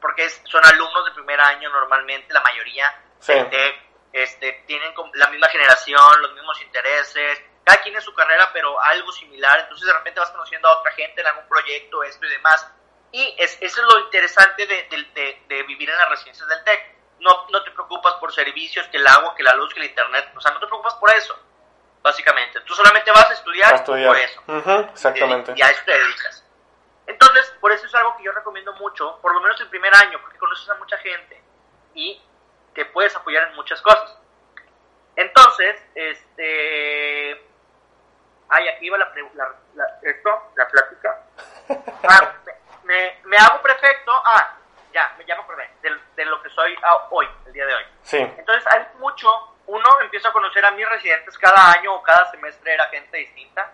porque son alumnos de primer año normalmente, la mayoría, este, tienen la misma generación, los mismos intereses, cada quien en su carrera, pero algo similar, entonces de repente vas conociendo a otra gente en algún proyecto, esto y demás, y es, eso es lo interesante de, de, de, vivir en las residencias del TEC. No, no te preocupas por servicios, que el agua, que la luz, que el internet, o sea, no te preocupas por eso, básicamente. Tú solamente vas a estudiar, por eso. exactamente. Y, a eso te dedicas. Entonces, por eso es algo que yo recomiendo mucho, por lo menos el primer año, porque conoces a mucha gente y te puedes apoyar en muchas cosas. Entonces, este... Ay, aquí va la, la, esto, la plática. *laughs* Ah, me, me, hago prefecto. Ah, ya, me llamo acordé de, de, lo que soy hoy, el día de hoy. Sí. Entonces, hay mucho. Uno, empiezo a conocer a mis residentes cada año o cada semestre era gente distinta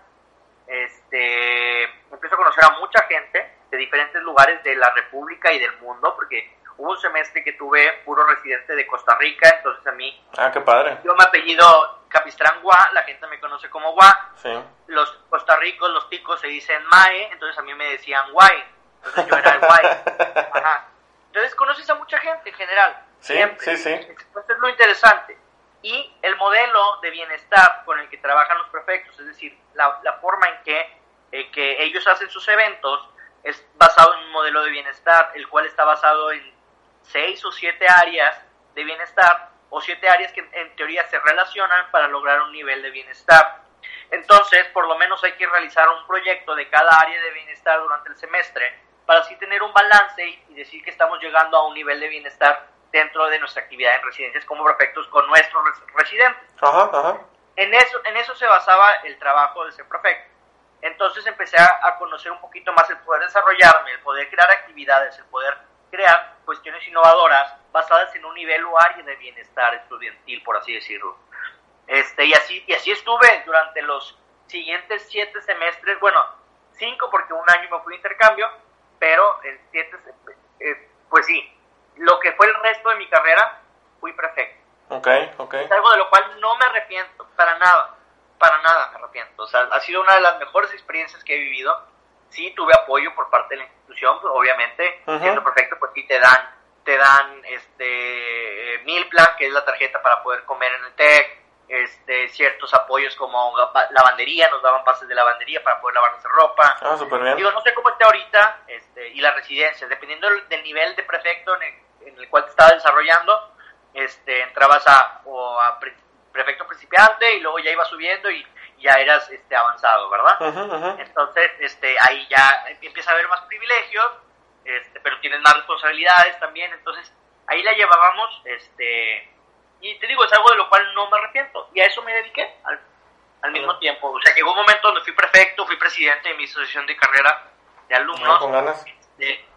este, empiezo a conocer a mucha gente de diferentes lugares de la República y del mundo, porque hubo un semestre que tuve puro residente de Costa Rica, entonces a mí... Ah, qué padre. Yo me apellido Capistrán Gua, la gente me conoce como Gua. Sí. Los costarricos, los ticos se dicen Mae, entonces a mí me decían Guay. Entonces yo era el Guay. *laughs* Ajá. Entonces conoces a mucha gente en general. Sí, sí, sí. Entonces es lo interesante y el modelo de bienestar con el que trabajan los prefectos, es decir, la, forma en que, eh, que ellos hacen sus eventos es basado en un modelo de bienestar, el cual está basado en seis o siete áreas de bienestar o siete áreas que en teoría se relacionan para lograr un nivel de bienestar. Entonces, por lo menos hay que realizar un proyecto de cada área de bienestar durante el semestre para así tener un balance y decir que estamos llegando a un nivel de bienestar dentro de nuestra actividad en residencias como prefectos con nuestros residentes. En, eso, en eso se basaba el trabajo de ser prefecto. Entonces empecé a, conocer un poquito más el poder desarrollarme, el poder crear actividades, el poder crear cuestiones innovadoras basadas en un nivel o área de bienestar estudiantil, por así decirlo. Este, y, así, y así estuve durante los siguientes siete semestres, bueno, cinco porque un año me fui a intercambio, pero en siete, eh, pues sí, lo que fue el resto de mi carrera, fui prefecto. Ok, ok. Es algo de lo cual no me arrepiento, para nada, para nada me arrepiento. O sea, ha sido una de las mejores experiencias que he vivido. Sí, tuve apoyo por parte de la institución, pues, obviamente, siendo prefecto, pues sí te dan, te dan este, mil plan, que es la tarjeta para poder comer en el TEC, este, ciertos apoyos como lavandería, nos daban pases de lavandería para poder lavar nuestra ropa. Ah, súper bien. Digo, no sé cómo esté ahorita, este, y las residencias, dependiendo del, nivel de prefecto en el, cual te estaba desarrollando, este, entrabas a, o a prefecto principiante y luego ya ibas subiendo y ya eras este, avanzado, ¿verdad? Entonces, este, ahí ya empieza a haber más privilegios, este, pero tienes más responsabilidades también, entonces ahí la llevábamos, este, y te digo, es algo de lo cual no me arrepiento. Y a eso me dediqué al, al mismo tiempo. O sea, llegó un momento donde fui prefecto, fui presidente de mi asociación de carrera de alumnos. con ganas.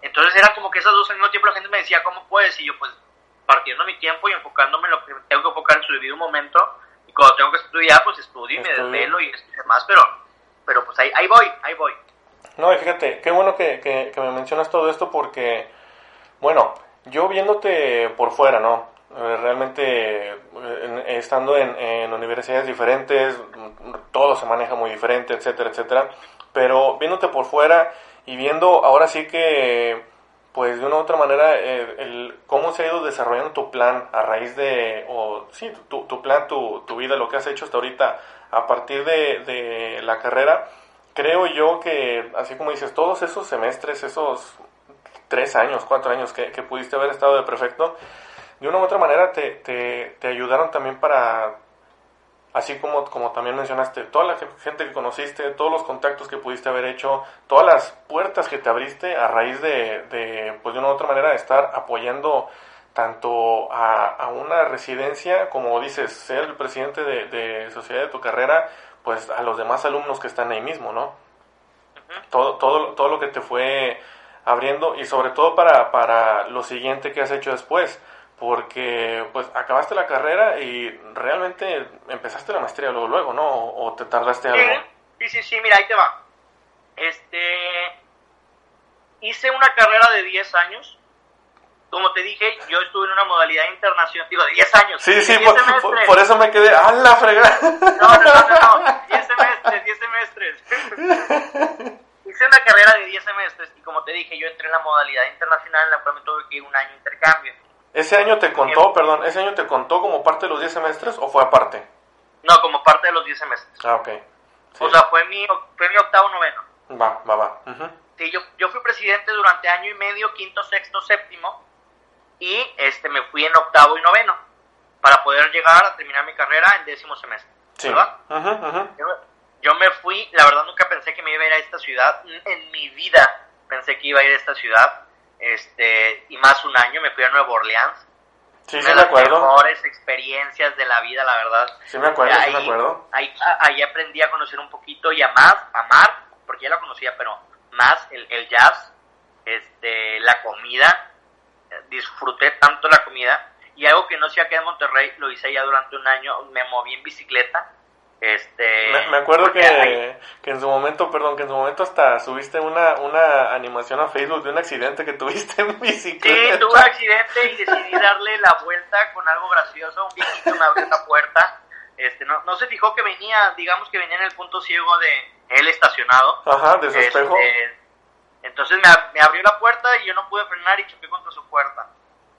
Entonces era como que esas dos al mismo tiempo la gente me decía, ¿cómo puedes? Y yo pues partiendo mi tiempo y enfocándome en lo que tengo que enfocar en su debido momento. Y cuando tengo que estudiar, pues estudio y me desvelo y demás. Pero, pero pues ahí, ahí voy, ahí voy. No, y fíjate, qué bueno que, que, que me mencionas todo esto porque, bueno, yo viéndote por fuera, ¿no? Eh, realmente estando en, universidades diferentes, todo se maneja muy diferente, etcétera, etcétera. Pero viéndote por fuera y viendo ahora sí que, pues de una u otra manera, eh, el, cómo se ha ido desarrollando tu plan a raíz de, o sí, tu, tu plan, tu, tu, vida, lo que has hecho hasta ahorita a partir de, de la carrera, creo yo que, así como dices, todos esos semestres, esos tres años, cuatro años que, que pudiste haber estado de prefecto, de una u otra manera te, te, te ayudaron también para, así como, como también mencionaste, toda la gente que conociste, todos los contactos que pudiste haber hecho, todas las puertas que te abriste a raíz de, de pues de una u otra manera, estar apoyando tanto a, a, una residencia, como dices, ser el presidente de, de, sociedad de tu carrera, pues a los demás alumnos que están ahí mismo, ¿no? todo, todo, todo lo que te fue abriendo y sobre todo para, para lo siguiente que has hecho después porque pues acabaste la carrera y realmente empezaste la maestría luego, luego ¿no? ¿O te tardaste algo? Sí, sí, sí, mira, ahí te va. Este, hice una carrera de 10 años. Como te dije, yo estuve en una modalidad internacional, digo, de 10 años. Sí, sí, por, por, eso me quedé, ¡ah, la fregada! No, no, no, no, 10 semestres, 10 semestres. *laughs* hice una carrera de 10 semestres y como te dije, yo entré en la modalidad internacional en la cual me tuve que ir un año intercambio. ¿Ese año te contó, perdón, ese año te contó como parte de los 10 semestres o fue aparte? No, como parte de los 10 semestres. Ah, ok. O sea, fue mi, fue mi octavo noveno. Va, va, va. Sí, yo, yo fui presidente durante año y medio, quinto, sexto, séptimo, y este me fui en octavo y noveno para poder llegar a terminar mi carrera en décimo semestre. Sí. ¿Verdad? Yo, me fui, la verdad nunca pensé que me iba a ir a esta ciudad, en mi vida pensé que iba a ir a esta ciudad, este, y más un año, me fui a Nueva Orleans. Sí, sí, me acuerdo. mejores experiencias de la vida, la verdad. Sí, me acuerdo, ahí, sí, me acuerdo. Ahí, ahí, aprendí a conocer un poquito y a más, amar, porque ya la conocía, pero más el, el jazz, este, la comida, disfruté tanto la comida y algo que no sé acá en Monterrey, lo hice ya durante un año, me moví en bicicleta este, me, acuerdo que, que, en su momento, perdón, que en su momento hasta subiste una, una animación a Facebook de un accidente que *laughs* tuviste en bicicleta. Sí, tuve un accidente y decidí darle la vuelta con algo gracioso. Un viejito me abrió la puerta. Este, no, no se fijó que venía, digamos que venía en el punto ciego de él estacionado. Ajá, de su espejo. Este, entonces me, me abrió la puerta y yo no pude frenar y choqué contra su puerta.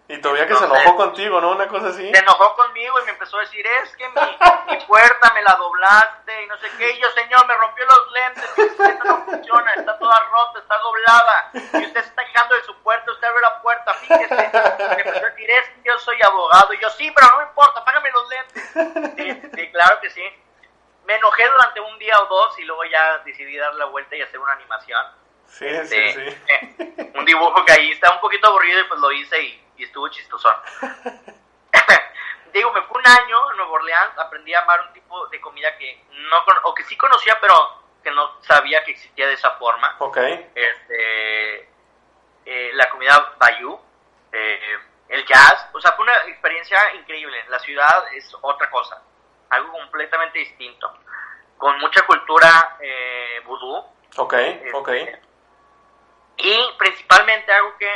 Y todavía que se enojó contigo, ¿no? Una cosa así. Se enojó conmigo y me empezó a decir, es que mi, mi puerta me la doblaste y no sé qué. Y yo, señor, me rompió los lentes, esta no funciona, está toda rota, está doblada. Y usted se está quejando de su puerta, usted abre la puerta, fíjese. Me empezó a decir, es que yo soy abogado. Y yo, sí, pero no me importa, págame los lentes. Sí, sí, claro que sí. Me enojé durante un día o dos y luego ya decidí dar la vuelta y hacer una animación. Sí, sí, este, sí. Eh, un dibujo que ahí está un poquito aburrido y pues lo hice y y estuvo chistoso. *laughs* Digo, me fue un año en Nueva Orleans, aprendí a amar un tipo de comida que no, o que sí conocía, pero que no sabía que existía de esa forma. Ok. Este, eh, la comida Bayou, eh, el jazz, o sea, fue una experiencia increíble. La ciudad es otra cosa, algo completamente distinto, con mucha cultura eh, vudú. Ok, ok. Este, y principalmente algo que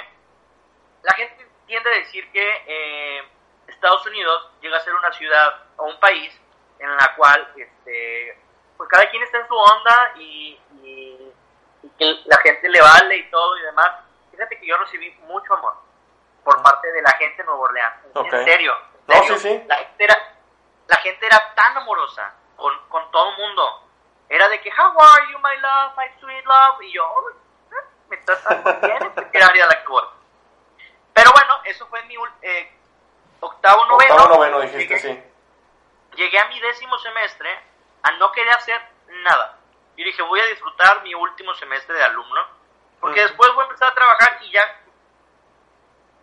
la gente tiende a decir que eh, Estados Unidos llega a ser una ciudad o un país en la cual este, pues cada quien está en su onda y, que la gente le vale y todo y demás. Fíjate que yo recibí mucho amor por parte de la gente de Nueva Orleans. En serio. La, gente era, la gente era tan amorosa con, con todo el mundo. Era de que, how are you, my love, my sweet love? Y yo, eh, me estás bien, era la que pero bueno, eso fue mi eh, octavo noveno. Octavo noveno dijiste, sí. Llegué a mi décimo semestre a no querer hacer nada. Y dije, voy a disfrutar mi último semestre de alumno, porque después voy a empezar a trabajar y ya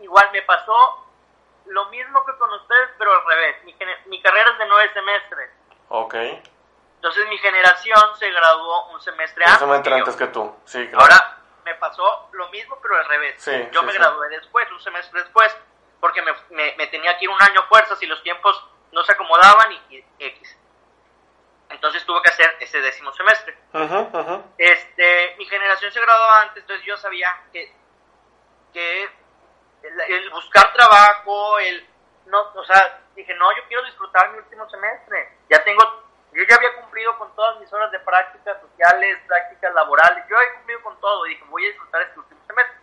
igual me pasó lo mismo que con ustedes, pero al revés. Mi, mi carrera es de nueve semestres. Ok. Entonces mi generación se graduó un semestre antes. Un semestre antes que tú, sí, claro. Ahora, me pasó lo mismo, pero al revés. Yo me gradué después, un semestre después, porque me, me, tenía que ir un año a fuerzas y los tiempos no se acomodaban y, X. Entonces tuve que hacer ese décimo semestre. Este, mi generación se graduó antes, entonces yo sabía que, que el, buscar trabajo, el no, o sea, dije, no, yo quiero disfrutar mi último semestre. Ya tengo yo ya había cumplido con todas mis horas de prácticas sociales, prácticas laborales, yo había cumplido con todo y dije, voy a disfrutar este último semestre.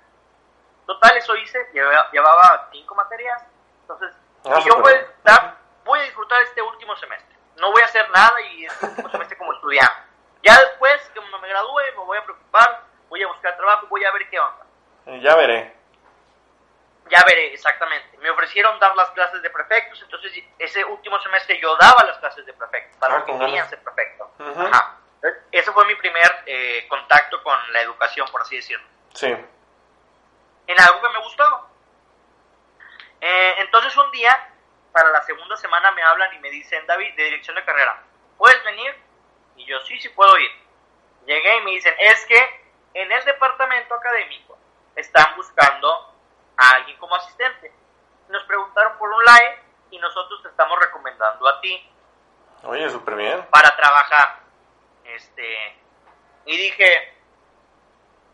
Total, eso hice, llevaba, cinco materias, entonces ah, yo voy a, disfrutar, voy a disfrutar este último semestre. No voy a hacer nada y este último *laughs* semestre como estudiante. Ya después, que me gradúe, me voy a preocupar, voy a buscar trabajo, voy a ver qué onda. Ya veré. Ya veré, exactamente. Me ofrecieron dar las clases de prefectos, entonces ese último semestre yo daba las clases de prefectos para ah, los que querían ser prefectos. Ajá. Ese fue mi primer eh, contacto con la educación, por así decirlo. Sí. En algo que me gustó. Eh, entonces un día, para la segunda semana, me hablan y me dicen, David, de dirección de carrera, ¿puedes venir? Y yo, sí, sí puedo ir. Llegué y me dicen, es que en el departamento académico están buscando a alguien como asistente. nos preguntaron por un live y nosotros te estamos recomendando a ti. Oye, súper bien. Para trabajar. Este, y dije,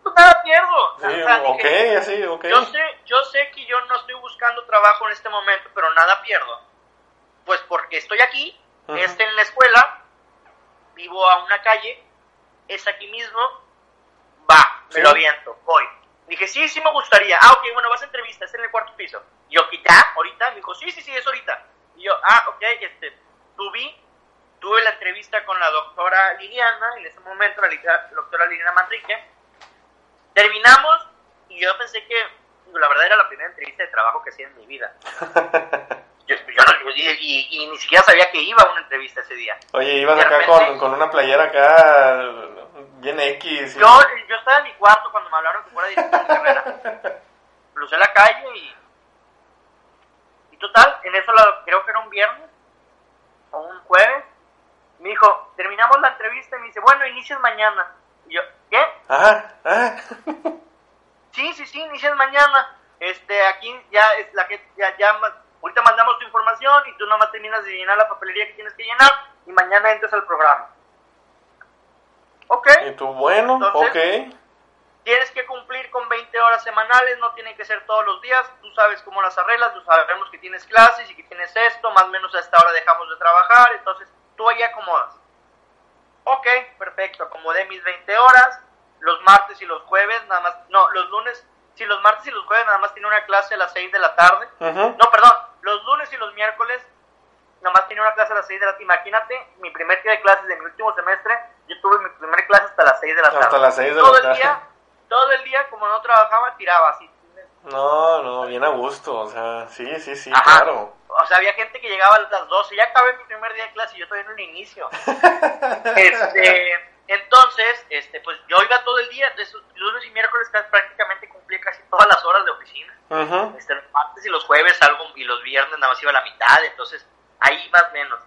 pues nada pierdo. Sí, ok, así, ok. Yo sé, yo sé que yo no estoy buscando trabajo en este momento, pero nada pierdo. Pues porque estoy aquí, estoy en la escuela, vivo a una calle, es aquí mismo, va, me lo aviento, voy. Dije, sí, sí me gustaría. Ah, ok, bueno, vas a entrevista, es en el cuarto piso. Y yo, ¿ya? ¿Ahorita? Me dijo, sí, sí, sí, es ahorita. Y yo, ah, ok, este, tuve, tuve la entrevista con la doctora Liliana, en ese momento, la, doctora Liliana Manrique. Terminamos y yo pensé que, la verdad, era la primera entrevista de trabajo que hacía en mi vida. *laughs* Yo, no, y, ni siquiera sabía que iba a una entrevista ese día. Oye, ibas acá con, con, una playera acá bien X. Yo, yo estaba en mi cuarto cuando me hablaron que fuera director de carrera. Crucé la calle y... Y total, en eso creo que era un viernes o un jueves. Me dijo, terminamos la entrevista y me dice, bueno, inicias mañana. Y yo, ¿qué? Ajá, ajá. *laughs* Sí, sí, sí, inicias mañana. Este, aquí ya es la que ya, ya ahorita mandamos tu información y tú nomás terminas de llenar la papelería que tienes que llenar y mañana entras al programa. Ok. ¿Y tú, bueno? ok. Tienes que cumplir con 20 horas semanales, no tienen que ser todos los días, tú sabes cómo las arreglas, tú sabemos que tienes clases y que tienes esto, más o menos a esta hora dejamos de trabajar, entonces tú ahí acomodas. Ok, perfecto, acomodé mis 20 horas, los martes y los jueves, nada más, no, los lunes, si los martes y los jueves nada más tiene una clase a las 6 de la tarde, no, perdón, los lunes y los miércoles nada más tiene una clase a las 6 de la tarde, imagínate, mi primer día de clases de mi último semestre, yo tuve mi primera clase hasta las 6 de la tarde. Hasta las 6 de todo la tarde. El día, todo el día, como no trabajaba, tiraba así. No, no, bien a gusto, o sea, sí, sí, sí, claro. O sea, había gente que llegaba a las 12, ya acabé mi primer día de clase y yo todavía en un inicio. *laughs* este, entonces, este, pues yo iba todo el día, entonces lunes y miércoles prácticamente cumplí casi todas las horas de oficina. este, los martes y los jueves salgo y los viernes nada más iba a la mitad, entonces ahí más menos.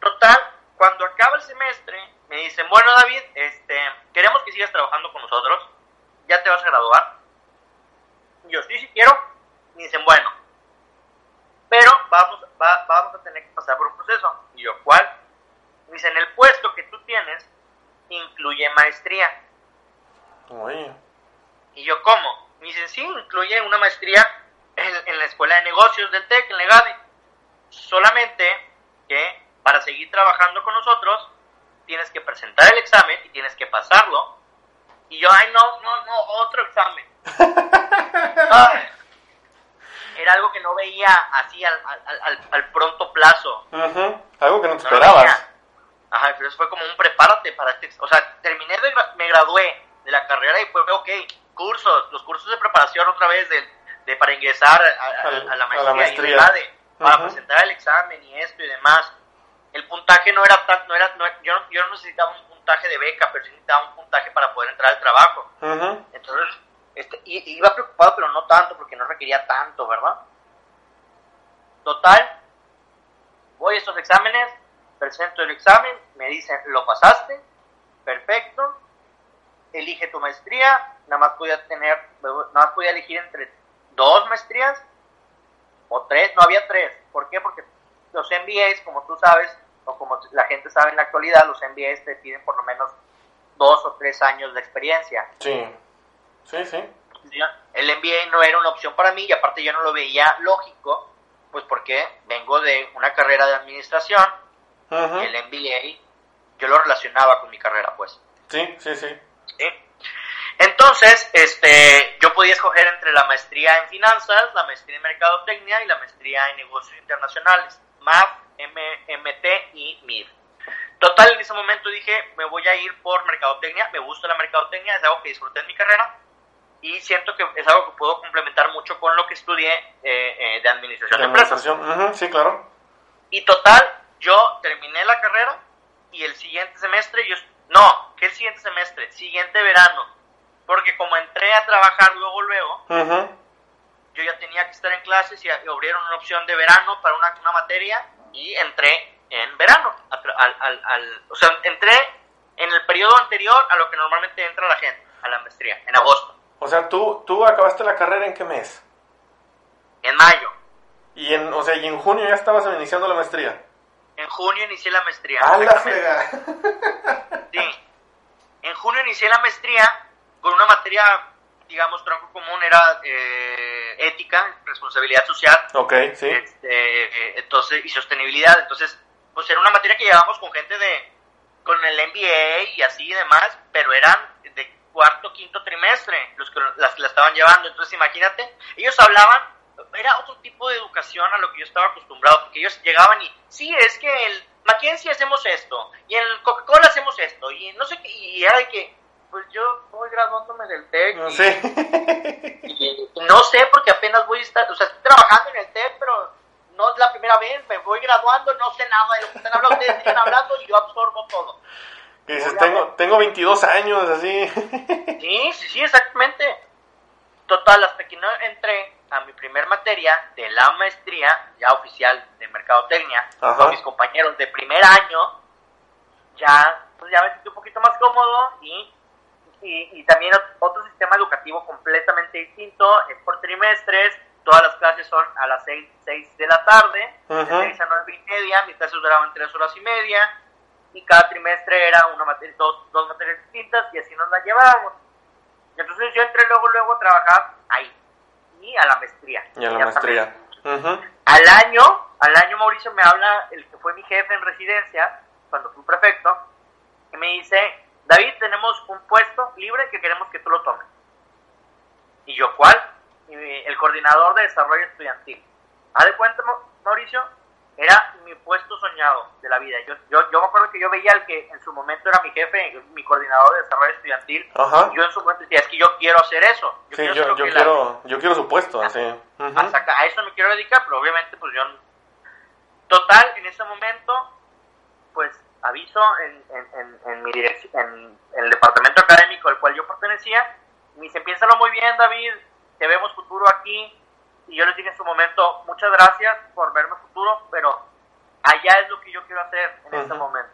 Total, cuando acaba el semestre, me dicen, bueno David, este, queremos que sigas trabajando con nosotros, ya te vas a graduar. Y yo, sí, sí quiero. Me dicen, bueno, pero vamos, vamos a tener que pasar por un proceso. Y yo, ¿cuál? Me dicen, el puesto que tú tienes incluye maestría. Y yo, ¿cómo? Me dicen, sí, incluye una maestría en, en la Escuela de Negocios del TEC, en Legade. Solamente que para seguir trabajando con nosotros, tienes que presentar el examen y tienes que pasarlo. Y yo, ay, no, no, no, otro examen. *laughs* era algo que no veía así al, al, al pronto plazo. Algo que no te esperabas. Ajá, pero eso fue como un prepárate para este... O sea, terminé, de, me gradué de la carrera y fue, ok, cursos, los cursos de preparación otra vez de, de para ingresar a, la maestría, Y para presentar el examen y esto y demás el puntaje no era tan, no era, yo, yo no necesitaba un puntaje de beca, pero sí necesitaba un puntaje para poder entrar al trabajo. Entonces, este, iba preocupado, pero no tanto, porque no requería tanto, ¿verdad? Total, voy a estos exámenes, presento el examen, me dicen, lo pasaste, perfecto, elige tu maestría, nada más podía tener, nada más podía elegir entre dos maestrías o tres, no había tres, ¿por qué? Porque los MBAs, como tú sabes, o como la gente sabe en la actualidad, los MBAs te piden por lo menos dos o tres años de experiencia. Sí, sí, sí. El MBA no era una opción para mí y aparte yo no lo veía lógico, pues porque vengo de una carrera de administración el MBA yo lo relacionaba con mi carrera, pues. Sí, sí, sí. ¿Sí? Entonces, este, yo podía escoger entre la maestría en finanzas, la maestría en mercadotecnia y la maestría en negocios internacionales. MAP, MT y MIR. Total, en ese momento dije, me voy a ir por mercadotecnia, me gusta la mercadotecnia, es algo que disfruté en mi carrera y siento que es algo que puedo complementar mucho con lo que estudié eh, eh, de administración de, administración, sí, claro. Y total, yo terminé la carrera y el siguiente semestre, yo, no, ¿qué el siguiente semestre? Siguiente verano, porque como entré a trabajar luego, luego, yo ya tenía que estar en clases y, abrieron una opción de verano para una, una materia y entré en verano. Al, al, al, o sea, entré en el periodo anterior a lo que normalmente entra la gente, a la maestría, en agosto. O sea, ¿tú, tú acabaste la carrera en qué mes? En mayo. Y en, o sea, y en junio ya estabas iniciando la maestría. En junio inicié la maestría. ¡A la frega! Sí. En junio inicié la maestría con una materia, digamos, tronco común, era eh, ética, responsabilidad social, ok, sí. este, entonces, y sostenibilidad. Entonces, pues era una materia que llevábamos con gente de, con el MBA y así y demás, pero eran de cuarto, quinto trimestre los que las que la estaban llevando. Entonces, imagínate, ellos hablaban, era otro tipo de educación a lo que yo estaba acostumbrado, porque ellos llegaban y, sí, es que el Mackenzie hacemos esto, y en Coca-Cola hacemos esto, y no sé qué, y era de que, pues yo voy graduándome del TEC, y- Sí. y, y no sé porque apenas voy a estar, o sea, estoy trabajando en el TEC, pero no es la primera vez, me voy graduando, no sé nada de lo que están hablando, ustedes siguen hablando y yo absorbo todo. Y dices, tengo, tengo 22 años, así. Sí, sí, sí, exactamente. Total, hasta que no entré a mi primer materia de la maestría, ya oficial de mercadotecnia, Ajá. con mis compañeros de primer año, ya, pues ya me sentí un poquito más cómodo y, y, y también ot- otro sistema educativo completamente distinto, es por trimestres, todas las clases son a las 6, de la tarde, de Ujú. 6 a 9 y media, mis clases duraban 3 horas y media, y cada trimestre era una materia, dos, dos materias distintas y así nos la llevábamos. Entonces yo entré luego, luego a trabajar ahí, y a la maestría. Y a la maestría. Al año, al año Mauricio me habla el que fue mi jefe en residencia, cuando fui prefecto, y me dice, David, tenemos un puesto libre que queremos que tú lo tomes. Y yo, ¿cuál? Y el coordinador de desarrollo estudiantil. Haz de cuenta, Mau- Mauricio, era mi puesto soñado de la vida. Yo, yo, yo me acuerdo que yo veía al que en su momento era mi jefe, mi coordinador de desarrollo estudiantil. Ajá. y Yo en su momento decía, es que yo quiero hacer eso. Sí, quiero yo, yo que la- quiero, yo quiero su puesto, así. Hasta acá, a eso me quiero dedicar, pero obviamente pues yo... Total, en ese momento, pues aviso en, en, en, en mi dirección, en, el departamento académico al cual yo pertenecía, y me dice, piénsalo muy bien David, te vemos futuro aquí, y yo les dije en su momento, muchas gracias por verme futuro, pero allá es lo que yo quiero hacer en este Ujú. momento.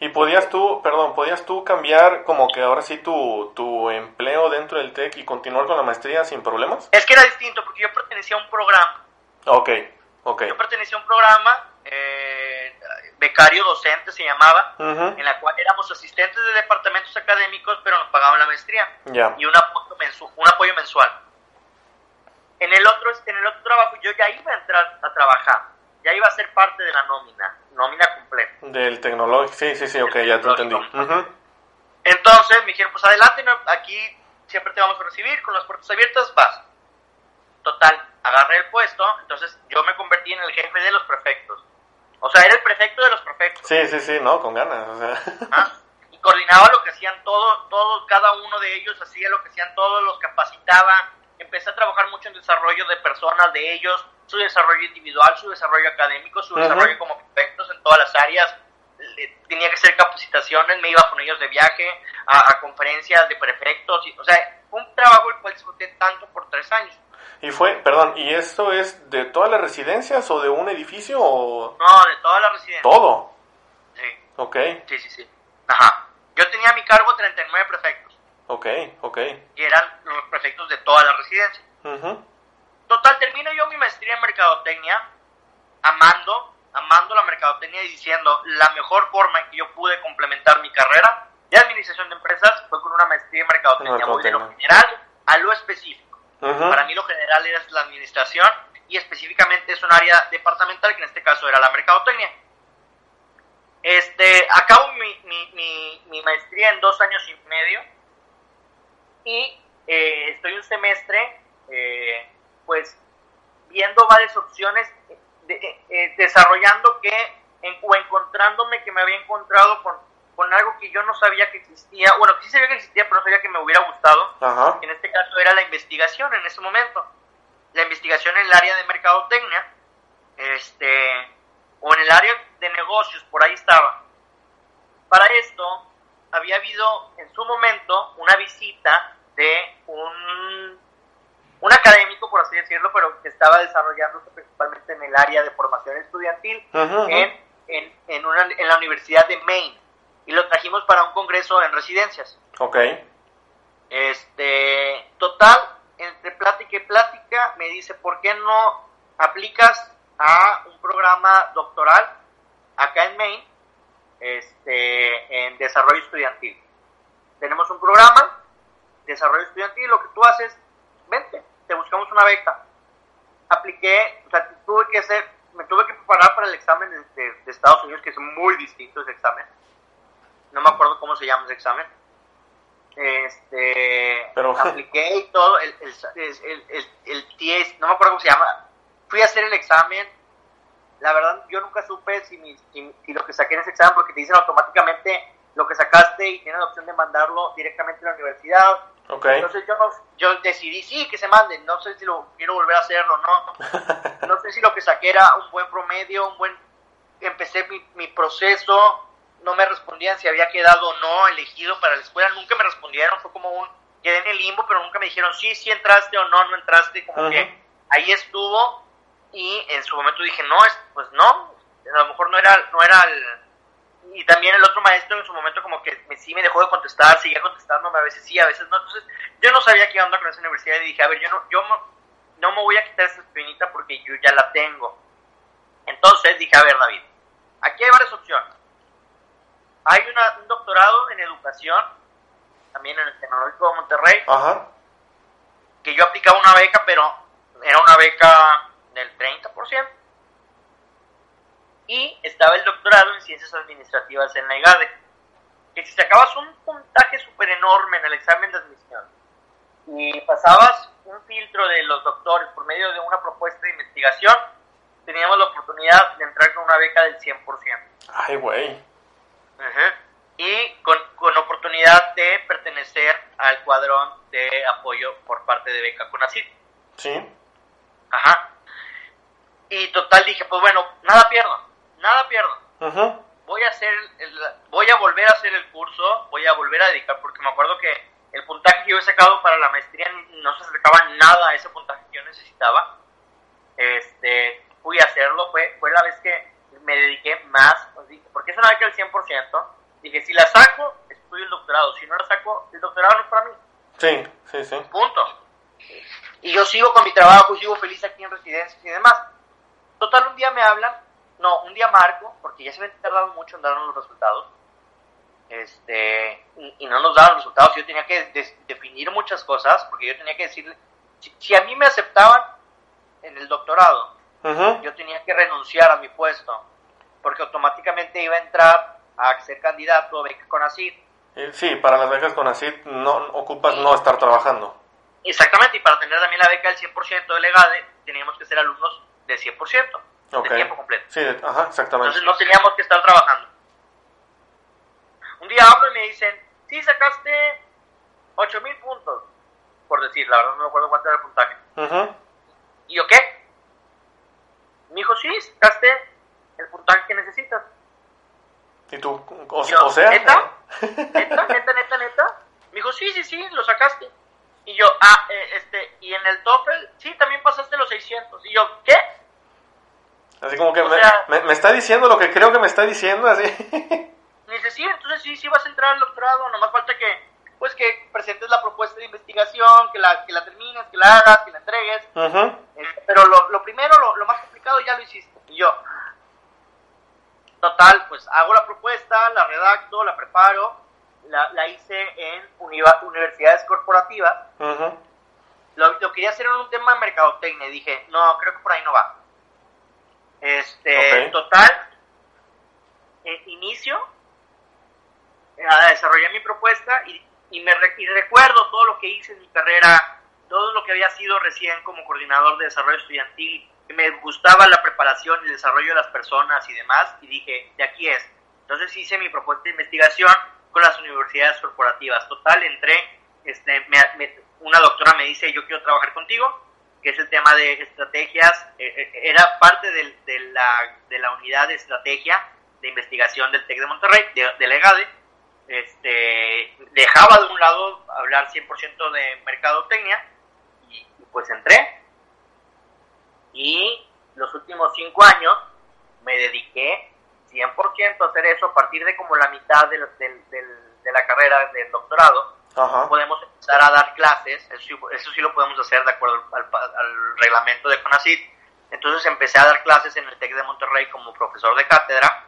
Y podías tú, perdón, podías tú cambiar como que ahora sí tu, tu empleo dentro del TEC y continuar con la maestría sin problemas? Es que era distinto, porque yo pertenecía a un programa, Ok, ok. yo pertenecía a un programa, eh, becario docente se llamaba, en la cual éramos asistentes de departamentos académicos, pero nos pagaban la maestría y un apoyo, mensu- un apoyo mensual. En el, otro, en el otro trabajo yo ya iba a entrar a trabajar, ya iba a ser parte de la nómina, nómina completa. Del tecnológico, sí, sí, sí, ok, ya te entendí. Entonces me dijeron, pues adelante, aquí siempre te vamos a recibir, con las puertas abiertas vas. Total, agarré el puesto, entonces yo me convertí en el jefe de los prefectos. O sea, era el prefecto de los prefectos. Sí, sí, sí, no, con ganas. O sea. ¿ah? y coordinaba lo que hacían todos, todos, cada uno de ellos hacía lo que hacían todos, los capacitaba, empecé a trabajar mucho en desarrollo de personas, de ellos, su desarrollo individual, su desarrollo académico, su desarrollo como prefectos en todas las áreas, Le- tenía que hacer capacitaciones, me iba con ellos de viaje a, a conferencias de prefectos, y, o sea, fue un trabajo el cual disfruté tanto por tres años. Y fue, perdón, ¿y esto es de todas las residencias o de un edificio o No, de toda la residencia. todo? Sí, Ok, sí, sí, sí. Ajá. Yo tenía a mi cargo 39 prefectos, ok, ok. y eran los prefectos de toda la residencia. Ujú. Total, termino yo mi maestría en mercadotecnia, amando, amando la mercadotecnia y diciendo la mejor forma en que yo pude complementar mi carrera de administración de empresas fue con una maestría en mercadotecnia, voy de lo Mercadotecnia. general a lo específico. Para mí lo general era la administración y específicamente es un área departamental que en este caso era la mercadotecnia. Este, acabo mi, mi, mi, maestría en dos años y medio y eh, estoy un semestre eh, pues viendo varias opciones, de- eh, eh, desarrollando que o encontrándome que me había encontrado con, con algo que yo no sabía que existía, bueno, que sí sabía que existía, pero no sabía que me hubiera gustado, Ajá. en este caso era la investigación en ese momento, la investigación en el área de mercadotecnia, este, o en el área de negocios, por ahí estaba. Para esto había habido en su momento una visita de un, un académico, por así decirlo, pero que estaba desarrollándose principalmente en el área de formación estudiantil en, en, en, una, en la Universidad de Maine. Y lo trajimos para un congreso en residencias. Ok. Este, total, entre plática y plática, me dice, ¿por qué no aplicas a un programa doctoral acá en Maine, este, en desarrollo estudiantil. Tenemos un programa, desarrollo estudiantil, lo que tú haces, vente, te buscamos una beca. Apliqué, o sea, tuve que hacer, me tuve que preparar para el examen de, de Estados Unidos, que es muy distinto ese examen. No me acuerdo cómo se llama ese examen. Este Pero- *laughs* apliqué y todo el, el, el, el, el TS, no me acuerdo cómo se llama. Fui a hacer el examen. La verdad yo nunca supe si, mi- si, si lo que saqué en ese examen porque te dicen automáticamente lo que sacaste y tienes la opción de mandarlo directamente a la universidad. Ok. entonces yo, no- yo decidí sí que se mande. No sé si lo quiero volver a hacer o no. *laughs* No sé si lo que saqué era un buen promedio, un buen... Empecé mi, mi proceso, no me respondían si había quedado o no elegido para la escuela, nunca me respondieron, fue como un... Quedé en el limbo, pero nunca me dijeron sí, sí entraste o no, no entraste, como que ahí estuvo y en su momento dije, no, es, pues no, a lo mejor no era, no era el... Y también el otro maestro en su momento como que me, sí me dejó de contestar, seguía contestándome, a veces sí, a veces no, entonces yo no sabía qué onda con esa universidad y dije, a ver, yo no, yo no me voy a quitar esa espinita porque yo ya la tengo. Entonces dije, a ver, David, aquí hay varias opciones. Hay una- un doctorado en educación, también en el Tecnológico de Monterrey, Ajá. que yo aplicaba una beca, pero era una beca del 30%. Y estaba el doctorado en Ciencias Administrativas en la IGADE, que si sacabas un puntaje súper enorme en el examen de admisión y pasabas un filtro de los doctores por medio de una propuesta de investigación, teníamos la oportunidad de entrar con una beca del 100%. Ay, güey. Y con, con oportunidad de pertenecer al cuadrón de apoyo por parte de Beca Conacid. Sí. Ajá. Y total dije, pues bueno, nada pierdo, nada pierdo. Voy a hacer, el- voy a volver a hacer el curso, voy a volver a dedicar, porque me acuerdo que el puntaje que yo he sacado para la maestría no se acercaba nada a ese puntaje que yo necesitaba. Este, fui a hacerlo, fue, fue la vez que me dediqué más, pues dije, porque es una beca del 100%. Dije, si la saco, estudio el doctorado, si no la saco, el doctorado no es para mí. Sí, sí, sí. Punto. Y yo sigo con mi trabajo, sigo feliz aquí en residencias y demás. Total, un día me hablan, no, un día marco, porque ya se me tardado mucho en darnos los resultados. Este, y, y no nos daban los resultados. Yo tenía que des- definir muchas cosas, porque yo tenía que decirle, si, si a mí me aceptaban en el doctorado, yo tenía que renunciar a mi puesto, porque automáticamente iba a entrar a ser candidato a beca con ACID. Eh, Sí, para las becas con ACID no ocupas no estar trabajando. Exactamente, y para tener también la beca del 100% de Legade, teníamos que ser alumnos del 100%, Ok. de tiempo completo. Sí, ajá, exactamente. Entonces no teníamos que estar trabajando. Un día hablo y me dicen, sí, sacaste 8000 puntos, por decir, la verdad no me acuerdo cuánto era el puntaje. Ujú. ¿Y yo qué? Me dijo, sí, sacaste el puntaje que necesitas. ¿Y tú? O, Yo, o sea... ¿neta? ¿Neta, neta, neta, neta? Me dijo, sí, sí, sí, lo sacaste. Y yo, ah, eh, este, y en el TOEFL, sí, también pasaste los 600. Y yo, ¿qué? Así como que me, sea- me- me está diciendo lo que creo que me está diciendo, así. Me dice, sí, entonces sí, sí vas a entrar al doctorado, nomás falta que, pues, que presentes la propuesta de investigación, que la, que la termines, que la hagas, que la entregues. Eh, Pero lo, lo primero, lo, lo más complicado ya lo hiciste. Y yo, total, pues hago la propuesta, la redacto, la preparo, la, la hice en universidades corporativas. Lo, lo quería hacer en un tema de mercadotecnia y dije, no, creo que por ahí no va. Este, total, eh, inicio a desarrollar mi propuesta y, y me y recuerdo todo lo que hice en mi carrera, todo lo que había sido recién como coordinador de desarrollo estudiantil, me gustaba la preparación y el desarrollo de las personas y demás, y dije, de aquí es. Entonces hice mi propuesta de investigación con las universidades corporativas. Total, entré, este, me- una doctora me dice, yo quiero trabajar contigo, que es el tema de estrategias, eh, eh, era parte de, la, de la unidad de estrategia de investigación del TEC de Monterrey, de, de Legade, este, dejaba de un lado hablar 100% de mercadotecnia y pues entré. Y los últimos cinco años me dediqué 100% a hacer eso a partir de como la mitad del- del- del- de la carrera del doctorado Ajá. podemos empezar a dar clases, eso sí, eso sí lo podemos hacer de acuerdo al, al reglamento de CONACYT. Entonces empecé a dar clases en el TEC de Monterrey como profesor de cátedra,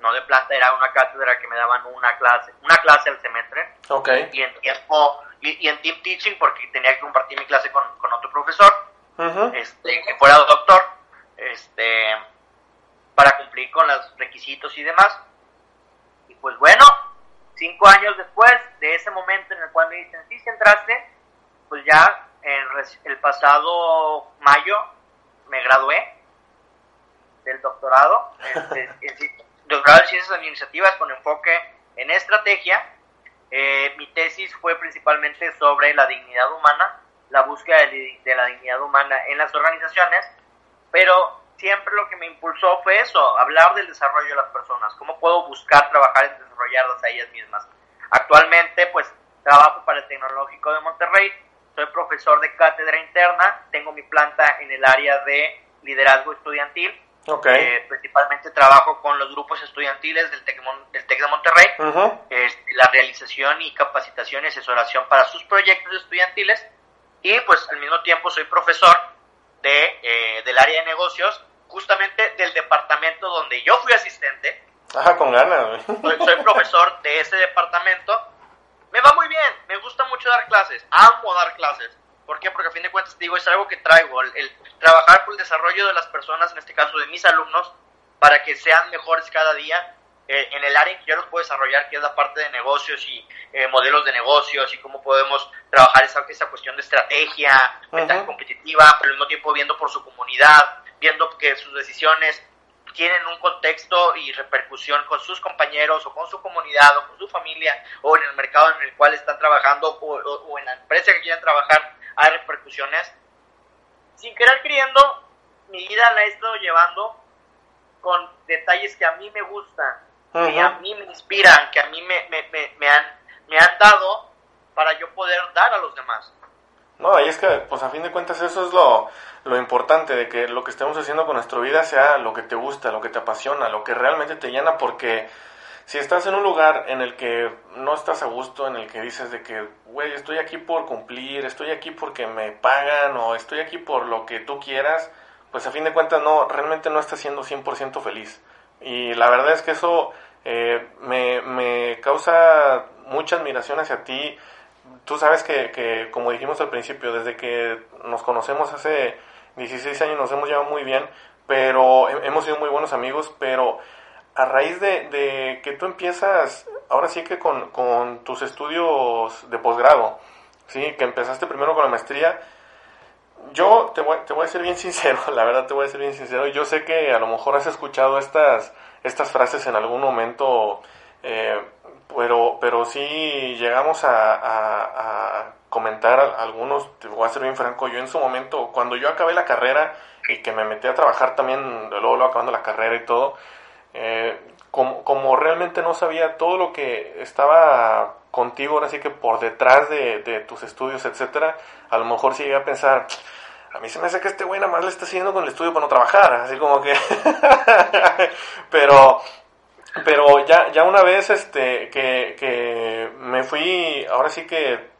no de planta, era una cátedra que me daban una clase, una clase al semestre. Ok. Y en tiempo, y, en team teaching porque tenía que compartir mi clase con, con otro profesor, este, que fuera doctor, este, para cumplir con los requisitos y demás. Y pues bueno, cinco años después de ese momento en el cual me dicen, sí, si entraste, pues ya en el pasado mayo me gradué del doctorado, este, *laughs* doctorado en ciencias administrativas con enfoque en estrategia. Eh, mi tesis fue principalmente sobre la dignidad humana, la búsqueda de, de la dignidad humana en las organizaciones, pero siempre lo que me impulsó fue eso, hablar del desarrollo de las personas, cómo puedo buscar trabajar en desarrollarlas a ellas mismas. Actualmente, pues, trabajo para el Tecnológico de Monterrey, soy profesor de cátedra interna, tengo mi planta en el área de liderazgo estudiantil, okay. Eh, principalmente trabajo con los grupos estudiantiles del TEC, del TEC de Monterrey, este, la realización y capacitación y asesoración para sus proyectos estudiantiles, y pues al mismo tiempo soy profesor de, eh, del área de negocios, justamente del departamento donde yo fui asistente. Ajá, con ganas. Soy, profesor de ese departamento. Me va muy bien, me gusta mucho dar clases, amo dar clases. ¿Por qué? Porque a fin de cuentas, digo, es algo que traigo, el, trabajar por el desarrollo de las personas, en este caso de mis alumnos, para que sean mejores cada día eh, en el área en que yo los puedo desarrollar, que es la parte de negocios y eh, modelos de negocios y cómo podemos trabajar esa, esa cuestión de estrategia, uh competitiva, pero al mismo tiempo viendo por su comunidad, viendo que sus decisiones tienen un contexto y repercusión con sus compañeros o con su comunidad o con su familia o en el mercado en el cual están trabajando o, en la empresa que quieran trabajar, hay repercusiones. Sin querer queriendo, mi vida la he estado llevando con detalles que a mí me gustan, que a mí me inspiran, que a mí me, me, me, han, me han dado para yo poder dar a los demás. No, y es que, pues a fin de cuentas eso es lo, lo importante, de que lo que estemos haciendo con nuestra vida sea lo que te gusta, lo que te apasiona, lo que realmente te llena, porque si estás en un lugar en el que no estás a gusto, en el que dices de que, güey, estoy aquí por cumplir, estoy aquí porque me pagan o estoy aquí por lo que tú quieras, pues a fin de cuentas no, realmente no estás siendo 100% feliz. Y la verdad es que eso eh, me, me, causa mucha admiración hacia ti. Tú sabes que, que, como dijimos al principio, desde que nos conocemos hace 16 años nos hemos llevado muy bien, pero hemos sido muy buenos amigos, pero a raíz de, de que tú empiezas, ahora sí que con, con tus estudios de posgrado, ¿sí? que empezaste primero con la maestría, yo te voy, te voy a ser bien *laughs* sincero, la verdad te voy a ser bien sincero, yo sé que a lo mejor has escuchado estas estas frases en algún momento, eh, pero, pero sí llegamos a, comentar algunos, te voy a ser bien franco, yo en su momento, cuando yo acabé la carrera y que me metí a trabajar también, luego, luego acabando la carrera y todo, eh, como, como, realmente no sabía todo lo que estaba contigo, ahora sí que por detrás de, de tus estudios, etcétera, a lo mejor sí llegué a pensar, a mí se me hace que este güey nada más le está siguiendo con el estudio para no trabajar, así como que... *laughs* pero pero ya, ya una vez este, que, que me fui, ahora sí que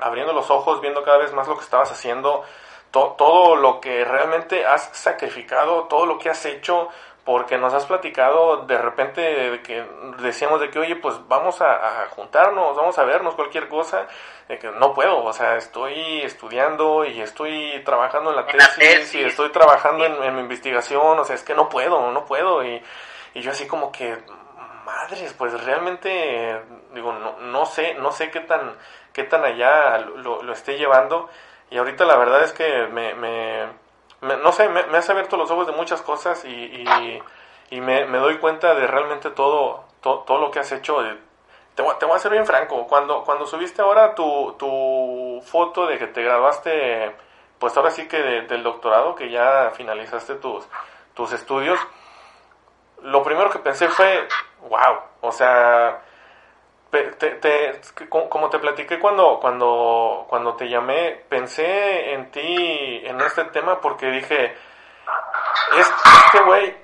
abriendo los ojos, viendo cada vez más lo que estabas haciendo, todo lo que realmente has sacrificado, todo lo que has hecho, porque nos has platicado de repente de que decíamos de que, oye, pues vamos a, juntarnos, vamos a vernos, cualquier cosa, de que no puedo, o sea, estoy estudiando y estoy trabajando en la, tesis, y estoy trabajando en, mi investigación, o sea, es que no puedo, no puedo, y, y yo así como que, madres, pues realmente, digo, no, no sé, no sé qué tan, qué tan allá lo, lo esté llevando, y ahorita la verdad es que me, me no sé, me, has abierto los ojos de muchas cosas y, y, me, doy cuenta de realmente todo, todo lo que has hecho. Te voy, te voy, a ser bien franco, cuando, cuando subiste ahora tu, tu foto de que te graduaste, pues ahora sí que del doctorado, que ya finalizaste tus, tus estudios, lo primero que pensé fue, wow, o sea, te, como te platiqué cuando, cuando, cuando te llamé, pensé en ti, en este tema, porque dije, este güey,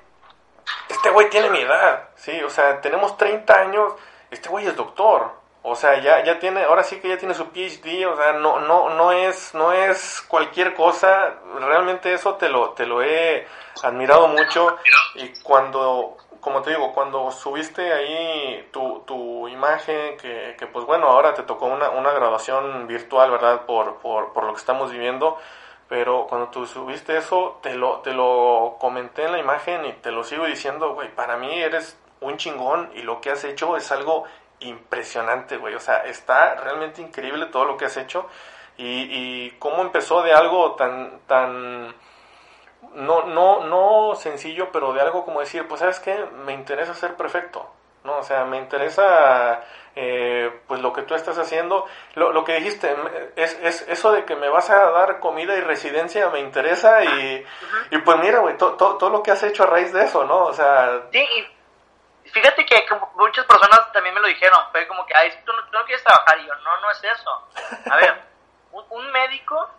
este güey tiene mi edad, sí, o sea, tenemos 30 años, este güey es doctor, O sea, ya, ya tiene, ahora sí que ya tiene su PhD, o sea, no, no, no es, no es cualquier cosa, realmente eso te lo, te lo he admirado mucho y cuando, como te digo, cuando subiste ahí tu, tu imagen, que, que pues bueno, ahora te tocó una, una graduación virtual, ¿verdad? Por, por, por lo que estamos viviendo, pero cuando tú subiste eso, te lo, te lo comenté en la imagen y te lo sigo diciendo, güey, para mí eres un chingón y lo que has hecho es algo impresionante, güey. O sea, está realmente increíble todo lo que has hecho y, y cómo empezó de algo tan, tan, no, no, no sencillo, pero de algo como decir, pues sabes qué, me interesa ser perfecto, ¿no? O sea, me interesa, eh, pues lo que tú estás haciendo, lo, lo que dijiste, es, es, eso de que me vas a dar comida y residencia me interesa y, y pues mira, güey, to, to, todo lo que has hecho a raíz de eso, ¿no? O sea... Sí, y fíjate que como muchas personas también me lo dijeron, fue como que, ay, tú no, tú no quieres trabajar, y yo, no, no es eso. A ver, *laughs* un, un médico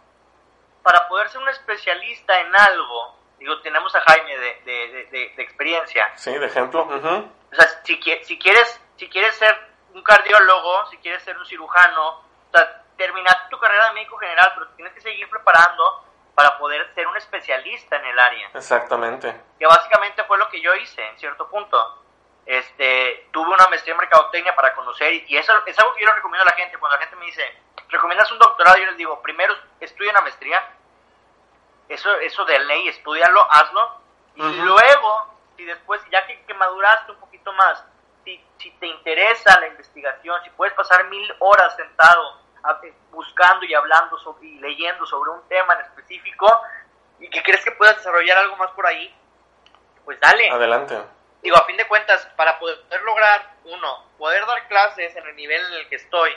para poder ser un especialista en algo, digo, tenemos a Jaime de, de, de, de experiencia. Sí, de ejemplo. Uh -huh. O sea, si, si, quieres, si quieres ser un cardiólogo, si quieres ser un cirujano, o sea, terminar tu carrera de médico general, pero tienes que seguir preparando para poder ser un especialista en el área. Exactamente. Que básicamente fue lo que yo hice en cierto punto. Este, tuve una maestría en mercadotecnia para conocer y eso es algo que yo le recomiendo a la gente. Cuando la gente me dice, ¿recomiendas un doctorado? Yo les digo, primero estudia una maestría, eso, eso de ley, estudialo, hazlo, y uh -huh. luego, si después, ya que, que, maduraste un poquito más, si, si te interesa la investigación, si puedes pasar mil horas sentado a, buscando y hablando sobre, y leyendo sobre un tema en específico, y que crees que puedas desarrollar algo más por ahí, pues dale. Adelante. Digo, a fin de cuentas, para poder lograr, uno, poder dar clases en el nivel en el que estoy,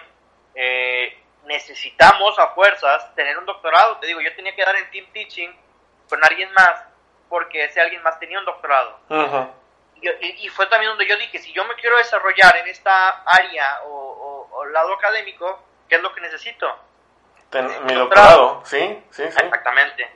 eh, necesitamos a fuerzas tener un doctorado. Te digo, yo tenía que dar en team teaching con alguien más porque ese alguien más tenía un doctorado. Uh -huh. y, y, fue también donde yo dije, si yo me quiero desarrollar en esta área o, o, o lado académico, ¿qué es lo que necesito? Ten, mi doctorado. doctorado, sí, sí, sí. Exactamente.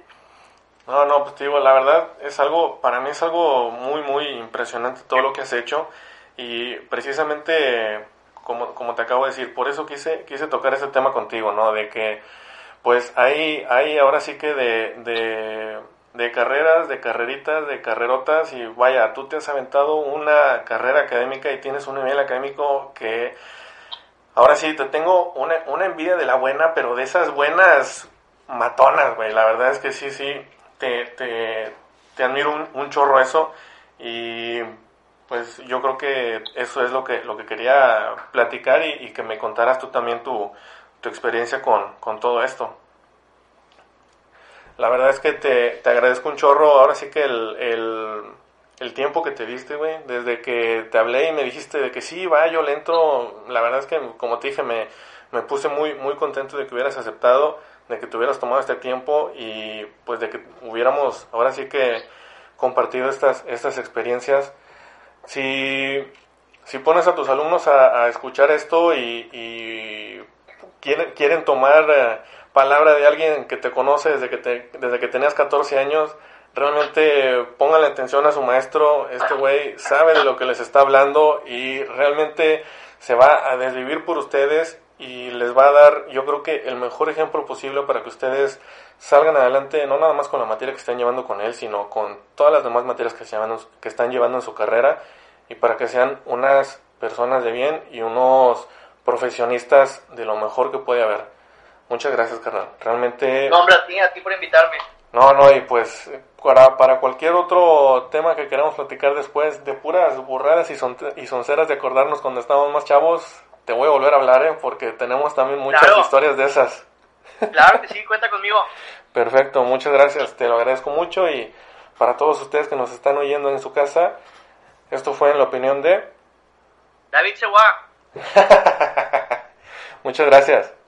No, no, pues te digo, la verdad es algo, para mí es algo muy, muy impresionante todo lo que has hecho y precisamente como, como te acabo de decir, por eso quise, quise tocar ese tema contigo, ¿no? De que, pues hay, hay ahora sí que de, de, carreras, de carreritas, de carrerotas, y vaya, tú te has aventado una carrera académica y tienes un nivel académico que, ahora sí, te tengo una, una envidia de la buena, pero de esas buenas matonas, güey, la verdad es que sí, sí, te, te, te admiro un, un chorro eso, y pues yo creo que eso es lo que, lo que quería platicar y, que me contaras tú también tu, tu experiencia con, con, todo esto. La verdad es que te, te agradezco un chorro, ahora sí que el, el, tiempo que te diste, güey, desde que te hablé y me dijiste de que sí, va, yo lento, la verdad es que como te dije, me, me puse muy, muy contento de que hubieras aceptado, de que te hubieras tomado este tiempo y pues de que hubiéramos ahora sí que compartido estas, estas experiencias si, si pones a tus alumnos a, escuchar esto y, quieren, quieren, tomar eh, palabra de alguien que te conoce desde que, te, desde que tenías 14 años, realmente pónganle atención a su maestro, este güey sabe de lo que les está hablando y realmente se va a desvivir por ustedes y les va a dar, yo creo que el mejor ejemplo posible para que ustedes salgan adelante, no nada más con la materia que están llevando con él, sino con todas las demás materias que, se llevan, que están llevando en su carrera y para que sean unas personas de bien y unos profesionistas de lo mejor que puede haber. Muchas gracias, carnal. Realmente... No, hombre, a ti, a ti por invitarme. No, no, y pues para, para cualquier otro tema que queramos platicar después, de puras burradas y, son, y sonceras de acordarnos cuando estábamos más chavos, te voy a volver a hablar, ¿eh? porque tenemos también muchas claro. historias de esas. Claro que sí, cuenta conmigo. Perfecto, muchas gracias, te lo agradezco mucho y para todos ustedes que nos están oyendo en su casa, esto fue en la opinión de David Seguá. *laughs* muchas gracias.